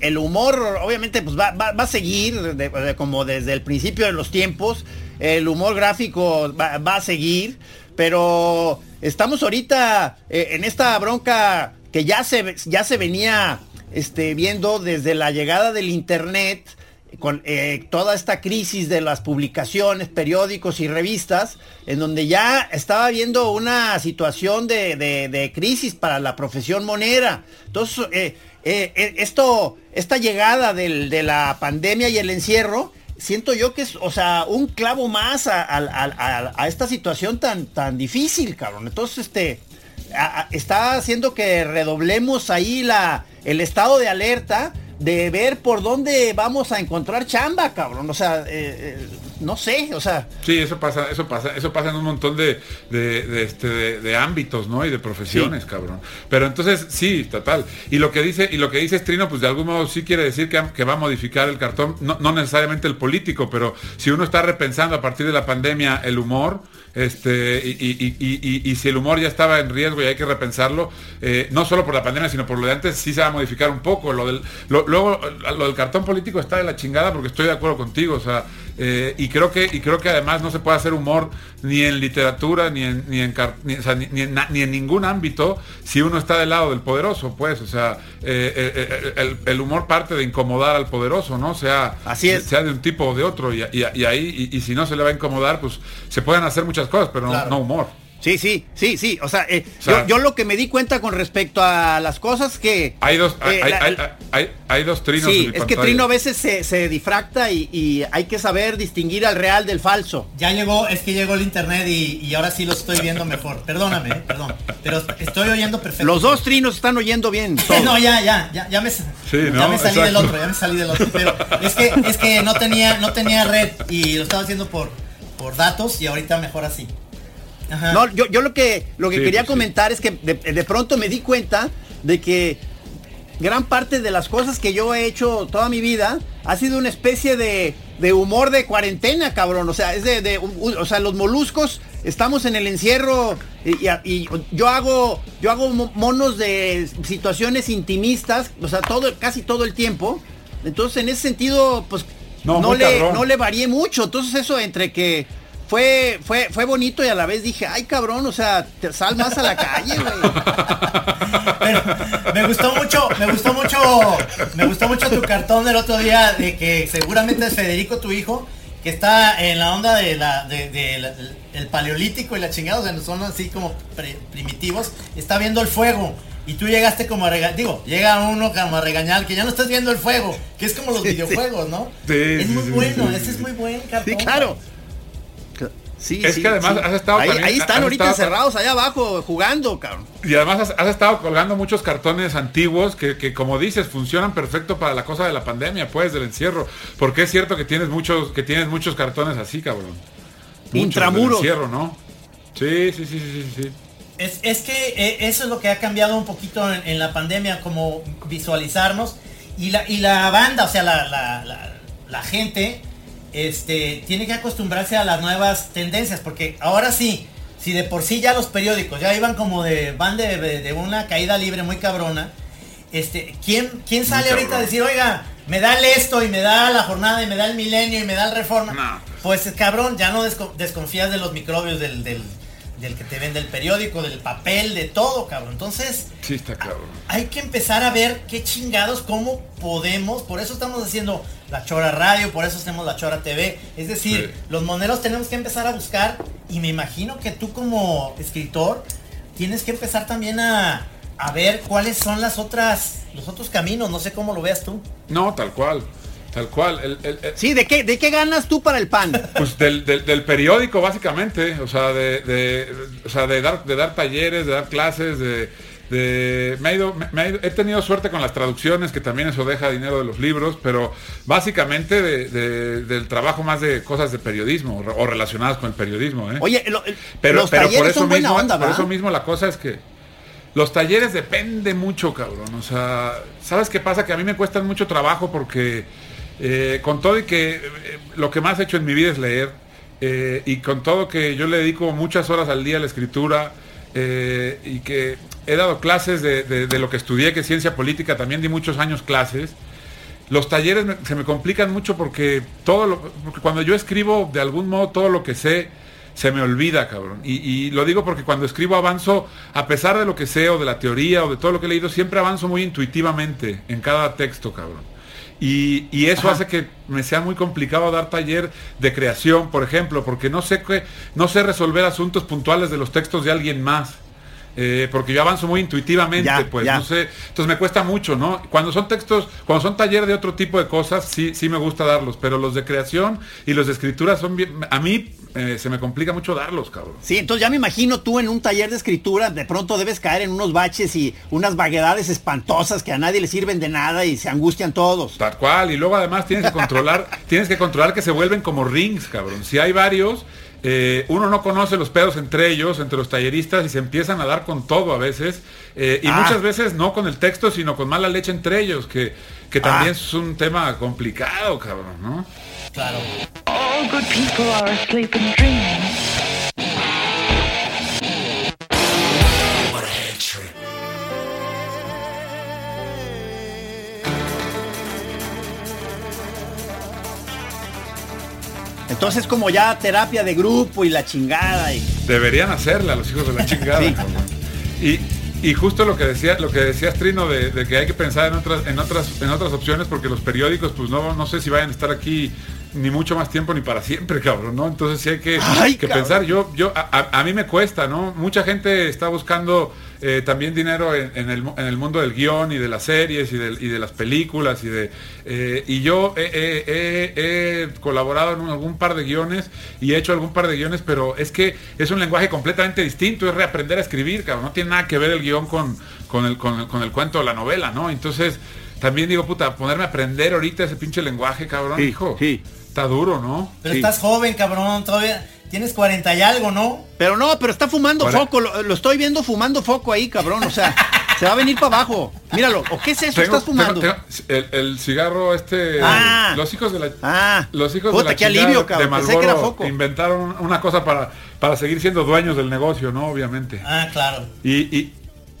el, humor obviamente pues va, va- va a seguir como desde el principio de los tiempos, el humor gráfico va, va a seguir, pero estamos ahorita eh, en esta bronca que ya se, ya se venía este, viendo desde la llegada del internet, con eh, toda esta crisis de las publicaciones, periódicos y revistas, en donde ya estaba viendo una situación de, de- crisis para la profesión monera. Entonces, eh, eh, esto, esta llegada del- de la pandemia y el encierro, siento yo que es, o sea, un clavo más a, a- a- esta situación tan, tan difícil, cabrón. Entonces, este, está haciendo que redoblemos ahí la, el estado de alerta de ver por dónde vamos a encontrar chamba, cabrón. O sea, eh, eh, no sé, o sea. Sí, eso pasa, eso pasa, eso pasa en un montón de, de, de, este, de, ámbitos, ¿no? Y de profesiones, Sí. cabrón. Pero entonces, sí, total. Y lo que dice, y lo que dice Strino, pues de algún modo sí quiere decir que, que va a modificar el cartón, no, no necesariamente el político, pero si uno está repensando a partir de la pandemia el humor, este, y, y- y- y- y si el humor ya estaba en riesgo y hay que repensarlo, eh, no solo por la pandemia, sino por lo de antes, sí se va a modificar un poco. Lo del, lo- luego, lo del cartón político está de la chingada porque estoy de acuerdo contigo, o sea, eh, y creo que, y creo que además no se puede hacer humor ni en literatura, ni en, ni en, ni, o sea, ni- ni en na- ni en ningún ámbito si uno está del lado del poderoso, pues, o sea, eh, eh, eh, el, el humor parte de incomodar al poderoso, ¿no? Sea, Así es. sea de un tipo o de otro, y, y- y ahí, y, y si no se le va a incomodar, pues se pueden hacer muchas cosas, pero no, Claro. no humor. Sí, sí, sí, sí. O sea, eh, O sea- yo, yo lo que me di cuenta con respecto a las cosas que... Hay dos, hay, eh, hay- la- hay- hay- hay dos trinos en sí, mi es que. Trino a veces se, se difracta y, y hay que saber distinguir al real del falso. Ya llegó, es que llegó el internet y, y ahora sí lo estoy viendo mejor. Perdóname, eh, perdón. Pero estoy oyendo perfecto. Los dos trinos están oyendo bien. Sí, todo. no, ya, ya, ya, ya me, Sí, ya ¿no? me salí Exacto. del otro, ya me salí del otro. Pero es que, es que no tenía, no tenía red y lo estaba haciendo por, por datos y ahorita mejor así. Ajá. No, yo, yo lo que lo que Sí, quería pues sí. comentar es que de, de pronto me di cuenta de que gran parte de las cosas que yo he hecho toda mi vida ha sido una especie de, de humor de cuarentena, cabrón. O sea, es de, de- o sea, los moluscos estamos en el encierro y, y- y yo hago yo hago mo- monos de situaciones intimistas, o sea, todo casi todo el tiempo. Entonces, en ese sentido, pues No, le cabrón. no le varié mucho. Entonces, eso entre que fue, fue, fue bonito y a la vez dije, ay cabrón, o sea, te sal más a la calle, güey. Me gustó mucho, me gustó mucho, me gustó mucho tu cartón del otro día de que seguramente es Federico tu hijo, que está en la onda de la, de, de la- el paleolítico y la chingada, o sea, son así como pre- primitivos, está viendo el fuego. Y tú llegaste como a regañar, digo, llega uno como a regañar que ya no estás viendo el fuego, que es como los Sí, sí. videojuegos, ¿no? Sí, es sí, muy sí, bueno, sí, ese sí, es muy buen cartón. Sí, claro. Sí, Es sí, que además sí. has estado ahí, también- ahí están has ahorita estado- encerrados allá abajo jugando, cabrón. Y además has, has estado colgando muchos cartones antiguos que, que, como dices, funcionan perfecto para la cosa de la pandemia, pues, del encierro. Porque es cierto que tienes muchos, que tienes muchos cartones así, cabrón. Muchos del Intramuros. encierro, ¿no? Sí, sí, sí, sí, sí, sí. Es, es que eh, eso es lo que ha cambiado un poquito en, en la pandemia, como visualizarnos. Y la, y la banda, o sea, la, la- la- la gente, este, tiene que acostumbrarse a las nuevas tendencias. Porque ahora sí, si de por sí ya los periódicos ya iban como de, van de, de- de una caída libre muy cabrona. Este, ¿quién, quién sale ahorita a decir, oiga, me da el esto y me da la jornada y me da el milenio y me da el reforma? No, Pues cabrón, ya no desco- desconfías de los microbios del, del, del que te vende el periódico, del papel, de todo, cabrón. Entonces, Sí, está cabrón. hay que empezar a ver qué chingados, cómo podemos. Por eso estamos haciendo la Chora Radio, por eso hacemos la Chora TV. Es decir, Sí. los moneros tenemos que empezar a buscar. Y me imagino que tú como escritor tienes que empezar también a, a ver cuáles son las otras, los otros caminos. No sé cómo lo veas tú. No, tal cual. Tal cual. El- el- el- Sí, ¿de qué, de qué ganas tú para el pan? Pues del, del- del periódico básicamente, o sea, de, de- o sea, de dar, de dar talleres, de dar clases, de, de- me ha ido, me- me ha ido- he tenido suerte con las traducciones, que también eso deja dinero de los libros, pero básicamente de- de- del trabajo más de cosas de periodismo o re- o relacionadas con el periodismo. ¿eh? Oye, lo- pero, los pero por eso son buena mismo, onda, por eso mismo la cosa es que los talleres depende mucho, cabrón. O sea, ¿sabes qué pasa? Que a mí me cuestan mucho trabajo porque eh, con todo y que eh, lo que más he hecho en mi vida es leer eh, y con todo que yo le dedico muchas horas al día a la escritura y que he dado clases de, lo que estudié, que es ciencia política, también di muchos años clases. Los talleres se me complican mucho porque todo lo, cuando yo escribo de algún modo todo lo que sé se me olvida, cabrón. Y, y lo digo porque cuando escribo avanzo, a pesar de lo que sé o de la teoría o de todo lo que he leído, siempre avanzo muy intuitivamente en cada texto, cabrón. Y, y eso hace que me sea muy complicado dar taller de creación, por ejemplo, porque no sé no sé resolver asuntos puntuales de los textos de alguien más. eh, porque yo avanzo muy intuitivamente, Ya, pues ya. no sé, entonces me cuesta mucho, ¿no? Cuando son textos, cuando son taller de otro tipo de cosas, sí, sí me gusta darlos, pero los de creación y los de escritura son bien, a mí eh, se me complica mucho darlos, cabrón. Sí, entonces ya me imagino tú en un taller de escritura, de pronto debes caer en unos baches y unas vaguedades espantosas que a nadie le sirven de nada y se angustian todos. Tal cual, y luego además tienes que controlar, tienes que controlar que se vuelven como rings, cabrón. Si hay varios, eh, uno no conoce los pedos entre ellos, entre los talleristas, y se empiezan a dar con todo a veces. eh, y Ah. muchas veces no con el texto, sino con mala leche entre ellos, que, que también Ah. es un tema complicado, cabrón, ¿no? Claro. All good people are asleep and dreaming. Entonces como ya terapia de grupo y la chingada y... Deberían hacerla los hijos de la chingada. Sí. Y, y justo lo que decía, lo que decías Trino de, de que hay que pensar en otras, en otras, en otras opciones porque los periódicos, pues no, no sé si vayan a estar aquí ni mucho más tiempo ni para siempre, cabrón, ¿no? Entonces sí hay que, Ay, que pensar. Yo, yo, a mí me cuesta, ¿no? Mucha gente está buscando eh, también dinero en, en el, en el mundo del guion y de las series y de, y de las películas y de eh, y yo he, he- he- he colaborado en un- algún par de guiones y he hecho algún par de guiones, pero es que es un lenguaje completamente distinto, es reaprender a escribir, cabrón. No tiene nada que ver el guion con, con, el, con, el- con el cuento o la novela, ¿no? Entonces, también digo, puta, ponerme a aprender ahorita ese pinche lenguaje, cabrón, Sí, hijo. sí. Está duro, ¿no? Pero Sí. estás joven, cabrón, todavía tienes 40 y algo, ¿no? Pero no, pero está fumando Ahora- foco, lo, lo estoy viendo fumando foco ahí, cabrón, o sea, se va a venir para abajo. Míralo, ¿o qué es eso? Tengo- estás fumando? tengo- tengo- el, el cigarro este Ah. los hijos de la Ah. los hijos Puta, de la qué alivio, de cabrón, pensé que era Marlboro foco. inventaron una cosa para para seguir siendo dueños del negocio no obviamente Ah, claro. y, y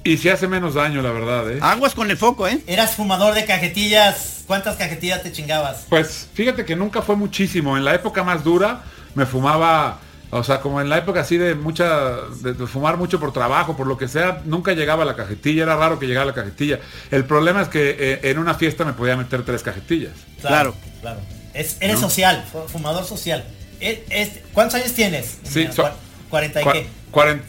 y si hace menos daño la verdad ¿eh? Aguas con el foco, ¿eh? Eras fumador de cajetillas. ¿Cuántas cajetillas te chingabas? pues fíjate que nunca fue muchísimo en la época más dura me fumaba o sea, como en la época así de mucha, de, de fumar mucho por trabajo, por lo que sea, nunca llegaba a la cajetilla, era raro que llegara a la cajetilla. El problema es que eh, en una fiesta me podía meter tres cajetillas. Claro. Claro. Es, eres social, fu- fumador social. Es- es- ¿Cuántos años tienes? Sí, so- cua- ¿40 y Cua- qué? cuaren-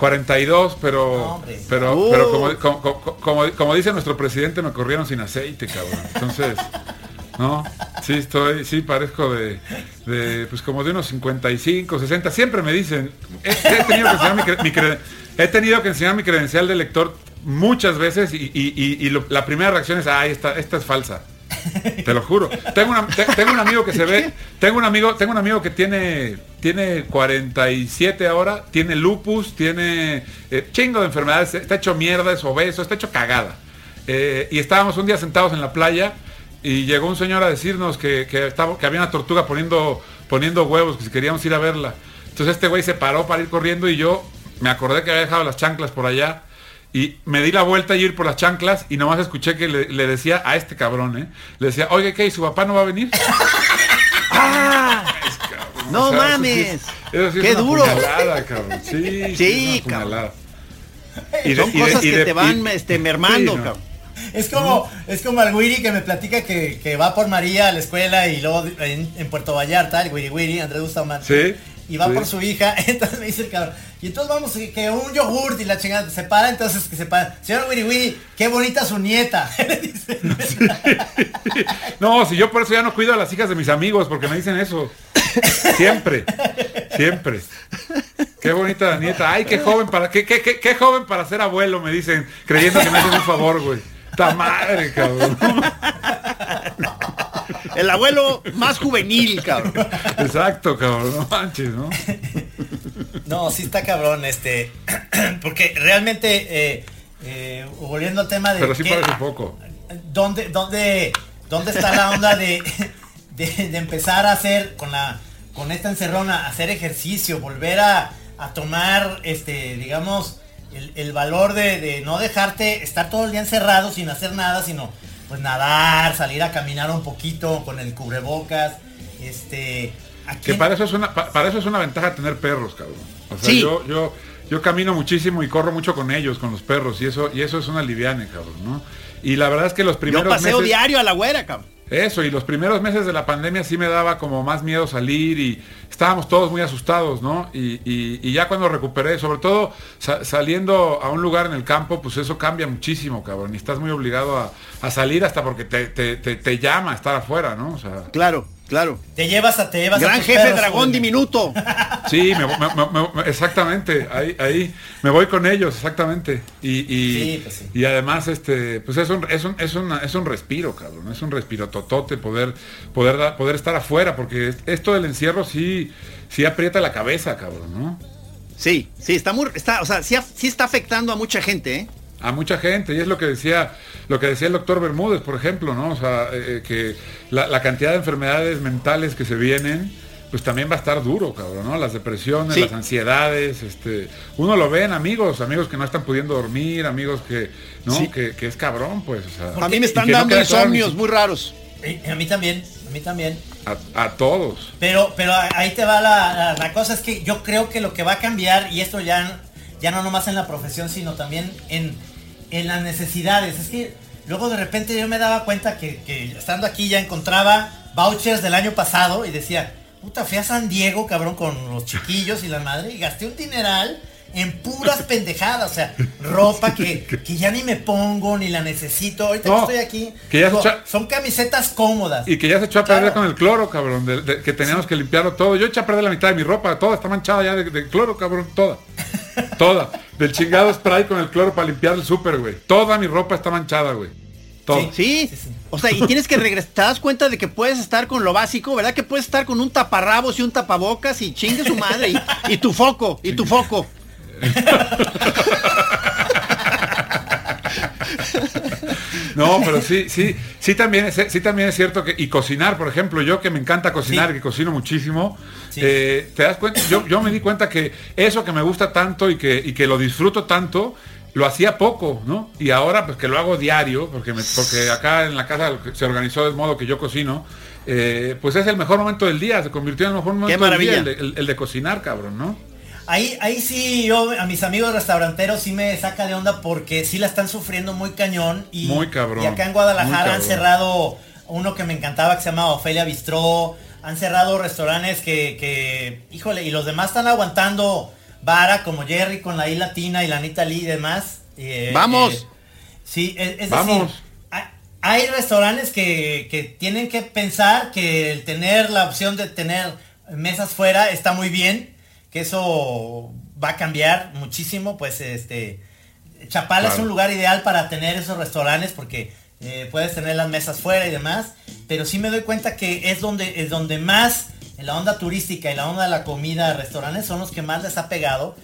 42, pero No, hombre. pero, Uh. pero como, como, como- como- como dice nuestro presidente, me corrieron sin aceite, cabrón. Entonces, no, sí estoy, sí parezco de, de, pues como de unos 55, 60. Siempre me dicen, he, he tenido que enseñar mi, cre- mi cre- he tenido que enseñar mi credencial de lector muchas veces y, y- y- y lo- la primera reacción es, ay, esta, esta es falsa. Te lo juro. Tengo, una- te- tengo un amigo que se ve, tengo un amigo, tengo un amigo que tiene, tiene 47 ahora, tiene lupus, tiene eh, chingo de enfermedades, está hecho mierda, es obeso, está hecho cagada. Eh, y estábamos un día sentados en la playa y llegó un señor a decirnos que, que estaba, que había una tortuga poniendo, poniendo huevos, que si queríamos ir a verla. Entonces este güey se paró para ir corriendo y yo me acordé que había dejado las chanclas por allá. Y me di la vuelta y ir por las chanclas y nomás escuché que le, le decía a este cabrón, ¿eh? Le decía, oye, ¿qué? ¿Y su papá no va a venir? No O sea, eso sí mames. eso sí es Qué una duro. puñalada, cabrón. Sí, Sí, cabrón. puñalada. Son cosas que te van, este, mermando, Sí, no. cabrón. Es como, es como el Wiri que me platica que, que va por María a la escuela y luego en, en Puerto Vallarta, el Wiri Wiri, Andrés Bustamante. Sí, Y va sí. por su hija, entonces me dice el cabrón. Y entonces vamos, que- que un yogurt y la chingada se para, entonces que se para. Señor Wiri Wiri, qué bonita su nieta. No, si yo por eso ya no cuido a las hijas de mis amigos, porque me dicen eso. Siempre, siempre. Qué bonita la nieta. Ay, qué joven para, qué, qué, qué, qué joven para ser abuelo, me dicen, creyendo que me hacen un favor, güey. Ta madre, cabrón. El abuelo más juvenil, cabrón. Exacto, cabrón. No manches, ¿no? No, sí está cabrón, este. Porque realmente, eh, eh, volviendo al tema de. Pero sí qué- parece poco. ¿Dónde, dónde, dónde está la onda de, de, de empezar a hacer con la con esta encerrona, hacer ejercicio, volver a, a tomar este, digamos, el, el valor de, de no dejarte estar todo el día encerrado sin hacer nada, sino pues nadar, salir a caminar un poquito con el cubrebocas, este. ¿A Que para eso es una, pa- para eso es una ventaja tener perros, cabrón. O sea, Sí. yo, yo, yo camino muchísimo y corro mucho con ellos, con los perros, y eso, y eso es una liviane, cabrón, ¿no? Y la verdad es que los Yo primeros paseo meses. diario a la güera, cabrón. Eso, y los primeros meses de la pandemia sí me daba como más miedo salir y estábamos todos muy asustados, ¿no? Y, y- y ya cuando recuperé, sobre todo sa- saliendo a un lugar en el campo, pues eso cambia muchísimo, cabrón. Y estás muy obligado a, a salir hasta porque te, te- te- te llama a estar afuera, ¿no? O sea, Claro, claro. Te llevas a, te llevas a Gran tus jefe perros, dragón diminuto. sí, me- me- me- me- exactamente, ahí, ahí me voy con ellos, exactamente. Y, y, Sí, pues sí. y además, este, pues es un, es un, es una- es un respiro, cabrón, es un respiro totote poder, poder, poder estar afuera, porque esto del encierro sí, sí aprieta la cabeza, cabrón, ¿no? Sí, sí, está muy, está, o sea, sí, sí está afectando a mucha gente, ¿eh? A mucha gente y es lo que decía lo que decía el doctor Bermúdez por ejemplo no o sea eh, que la, la cantidad de enfermedades mentales que se vienen pues también va a estar duro cabrón no las depresiones Sí. las ansiedades este uno lo ve en amigos amigos que no están pudiendo dormir amigos que no Sí. que, que es cabrón pues o sea, A mí me están no dando insomnios muy raros. Eh, A mí también, a mí también. a, a todos Pero, pero ahí te va la, la- la cosa, es que yo creo que lo que va a cambiar, y esto ya, ya no nomás en la profesión, sino también en, en las necesidades. Es que luego de repente yo me daba cuenta que, que estando aquí ya encontraba vouchers del año pasado y decía, puta, fui a San Diego, cabrón, con los chiquillos y la madre, y gasté un dineral en puras pendejadas, o sea, ropa que, que ya ni me pongo, ni la necesito. Ahorita No, que estoy aquí, que ya se digo, echa- son camisetas cómodas. y que ya se echó a perder con el cloro cabrón de- de- que teníamos que limpiarlo todo yo eché a perder la mitad de mi ropa toda está manchada ya de, de cloro cabrón toda toda. Del chingado spray con el cloro para limpiar el súper güey. Toda mi ropa está manchada güey. Toda Sí, o sea, y tienes que regresar, te das cuenta de que puedes estar con lo básico, ¿verdad? Que puedes estar con un taparrabos y un tapabocas y chingue su madre y, y tu foco, y tu foco. No, pero sí, sí, sí también es, sí también es cierto que, y cocinar, por ejemplo, yo que me encanta cocinar, Sí. que cocino muchísimo, Sí. eh, te das cuenta, yo, yo me di cuenta que eso que me gusta tanto y que, y que lo disfruto tanto, lo hacía poco, ¿no? Y ahora pues que lo hago diario, porque, me- porque acá en la casa se organizó de modo que yo cocino, eh, pues es el mejor momento del día, se convirtió en el mejor momento del día, maravilla. el de, el- el de cocinar, cabrón, ¿no? Ahí, ahí sí, yo a mis amigos restauranteros sí me saca de onda porque sí la están sufriendo muy cañón. Y, Muy cabrón, Y acá en Guadalajara han cerrado uno que me encantaba que se llama Ofelia Bistró. Han cerrado restaurantes que, que, híjole, y los demás están aguantando vara como Jerry con la I Latina y la Anita Lee y demás. Eh, Vamos. eh, sí, es, es Vamos. decir, hay- hay restaurantes que, que tienen que pensar que el tener la opción de tener mesas fuera está muy bien, que eso va a cambiar muchísimo, pues este Chapala es un lugar ideal para tener esos restaurantes porque eh, puedes tener las mesas fuera y demás, pero sí me doy cuenta que es donde es donde más en la onda turística y la onda de la comida, restaurantes son los que más les ha pegado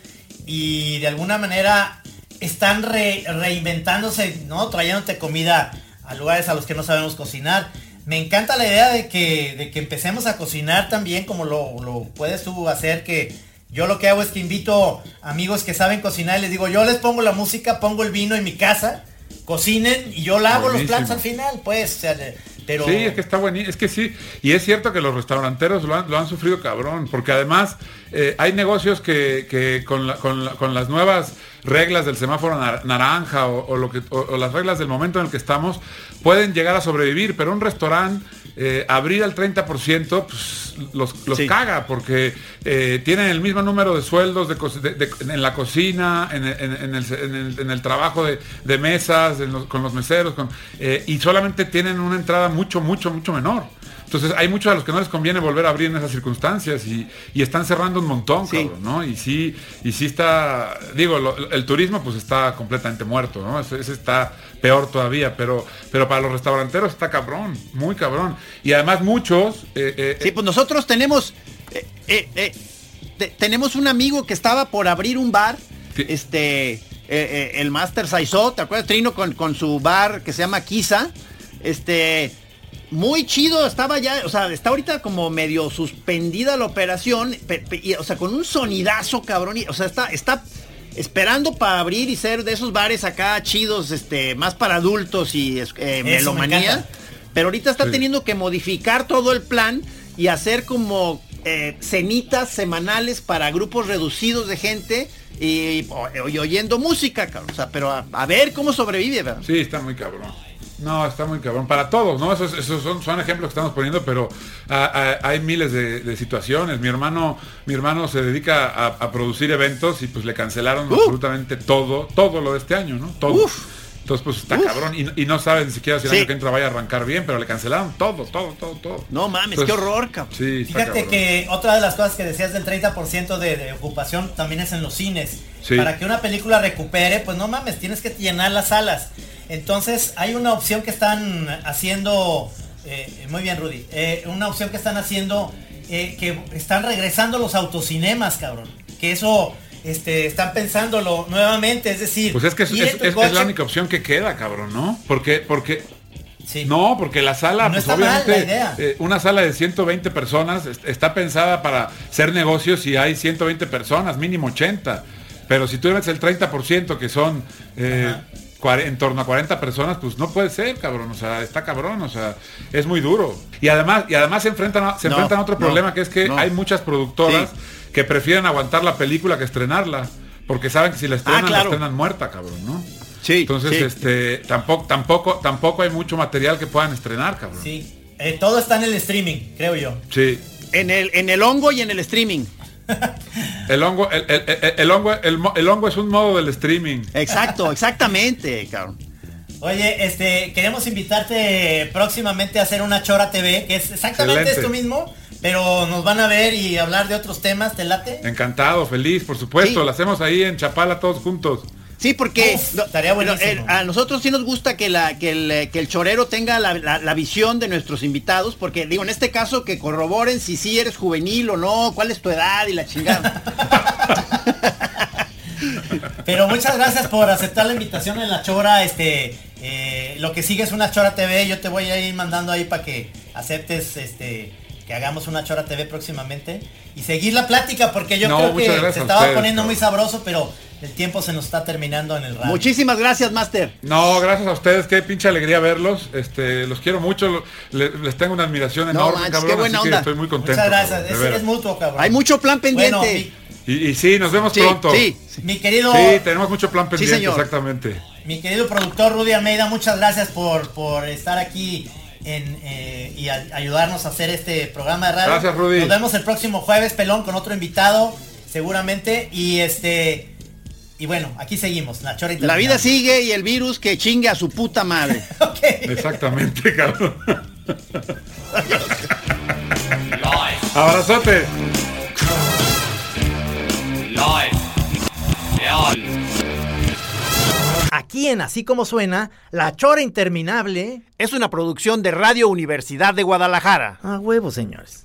y de alguna manera están re- reinventándose, ¿no? Trayéndote comida a lugares a los que no sabemos cocinar. Me encanta la idea de que, de que empecemos a cocinar también como lo, lo puedes tú hacer, que yo lo que hago es que invito amigos que saben cocinar y les digo, yo les pongo la música, pongo el vino en mi casa, cocinen y yo lavo los Buenísimo. platos al final, pues, o sea, de- pero... Sí, es que está buenísimo. Es que sí. Y es cierto que los restauranteros lo han, lo han sufrido cabrón. Porque además eh, hay negocios que, que con, la- con la- con las nuevas reglas del semáforo nar- naranja o, o lo que, o, o las reglas del momento en el que estamos pueden llegar a sobrevivir. Pero un restaurante eh, abrir al 30% pues, los, los Sí. caga porque eh, tienen el mismo número de sueldos de co- de- de- en la cocina, en, el- en- en el, en el- en el trabajo de, de mesas, los- con los meseros, con- eh, y solamente tienen una entrada mucho, mucho, mucho menor. Entonces hay muchos a los que no les conviene volver a abrir en esas circunstancias y, y están cerrando un montón, Sí. cabrón, ¿no? Y sí, y sí está, digo, lo- el turismo pues está completamente muerto, ¿no? Ese, ese está peor todavía, pero, pero para los restauranteros está cabrón, muy cabrón. Y además muchos, eh, eh, Sí, pues nosotros tenemos, eh, eh, eh, te- tenemos un amigo que estaba por abrir un bar, este, eh, eh, el Master Saizó, ¿te acuerdas, Trino, con, con su bar que se llama Kisa? Este, muy chido, estaba ya, o sea, está ahorita como medio suspendida la operación, pe- pe- y, o sea, con un sonidazo, cabrón, y, o sea, está, está esperando para abrir y ser de esos bares acá chidos, este, más para adultos y eh, me melomanía. Pero ahorita está Sí. teniendo que modificar todo el plan y hacer como eh, cenitas semanales para grupos reducidos de gente y oyendo música, cabrón. O sea, pero a, a ver cómo sobrevive, ¿verdad? sí, está muy cabrón. No, está muy cabrón. Para todos, ¿no? Esos, esos son, son ejemplos que estamos poniendo, pero ah, ah, hay miles de, de situaciones. Mi hermano, mi hermano se dedica a, a producir eventos y pues le cancelaron absolutamente todo, todo lo de este año, ¿no? Todo. Uf. Entonces, pues está Uf. cabrón. Y, y no saben ni siquiera si el Sí. año que entra vaya a arrancar bien, pero le cancelaron todo, todo, todo, todo. No mames, Entonces, qué horror, cabrón. Sí, está Fíjate cabrón. que otra de las cosas que decías del 30% de, de ocupación también es en los cines. Sí. Para que una película recupere, pues no mames, tienes que llenar las salas. Entonces hay una opción que están haciendo, eh, muy bien Rudy, eh, una opción que están haciendo, eh, que están regresando los autocinemas, cabrón. Que eso, este, están pensándolo nuevamente, es decir... Pues es que es, es- la única opción que queda, cabrón, ¿no? Porque, porque Sí. No, porque la sala, No pues obviamente, eh, una sala de 120 personas est- está pensada para ser negocios y hay 120 personas, mínimo 80. Pero si tú ves el 30% que son eh, en torno a 40 personas, pues no puede ser, cabrón. O sea, está cabrón, o sea, es muy duro. Y además, y además se enfrentan a, se No, enfrentan a otro no, problema que es que no. hay muchas productoras Sí. que prefieren aguantar la película que estrenarla. Porque saben que si la estrenan, Ah, claro. la estrenan muerta, cabrón, ¿no? Sí, Entonces, sí. este, tampoco, tampoco, tampoco hay mucho material que puedan estrenar, cabrón. Sí. Eh, todo está en el streaming, creo yo. Sí. En el, en el hongo y en el streaming. El hongo, el, el- el- el hongo, el, hongo es un modo del streaming. Exacto, exactamente, cabrón. Oye, este, queremos invitarte próximamente a hacer una Chora TV, que es exactamente Excelente. esto mismo, pero nos van a ver y hablar de otros temas, ¿te late? Encantado, feliz, por supuesto. Sí. Lo hacemos ahí en Chapala todos juntos. Sí, porque Uf, no, estaría eh, a nosotros sí nos gusta que, la, que, el, que el chorero tenga la, la- la visión de nuestros invitados, porque digo, en este caso que corroboren si sí eres juvenil o no, cuál es tu edad y la chingada. Pero muchas gracias por aceptar la invitación en la Chora, este, eh, lo que sigue es una Chora TV, yo te voy a ir mandando ahí para que aceptes, este, que hagamos una Chora TV próximamente y seguir la plática, porque yo No, creo que se a estaba ustedes, poniendo muy sabroso, pero el tiempo se nos está terminando en el radio. Muchísimas gracias, Master. No, gracias a ustedes, qué pinche alegría verlos. Este, los quiero mucho, les tengo una admiración No enorme, manches, cabrón. qué buena así que onda. estoy muy contento. Muchas gracias, cabrón, es, mutuo, cabrón. Hay mucho plan pendiente. Bueno, mi, Y, y sí, nos vemos sí, pronto. sí. mi querido Sí, tenemos mucho plan pendiente, señor. exactamente. Mi querido productor Rudy Almeida, muchas gracias por, por estar aquí en, eh, y a- ayudarnos a hacer este programa de radio. Gracias, Rudy. Nos vemos el próximo jueves, pelón, con otro invitado, seguramente. Y este. Y bueno, aquí seguimos, la chora La vida sigue y el virus que chingue a su puta madre. Ok. Exactamente, cabrón. Abrazote. Aquí en Así Como Suena, la chora interminable. Es una producción de Radio Universidad de Guadalajara. A huevo, señores.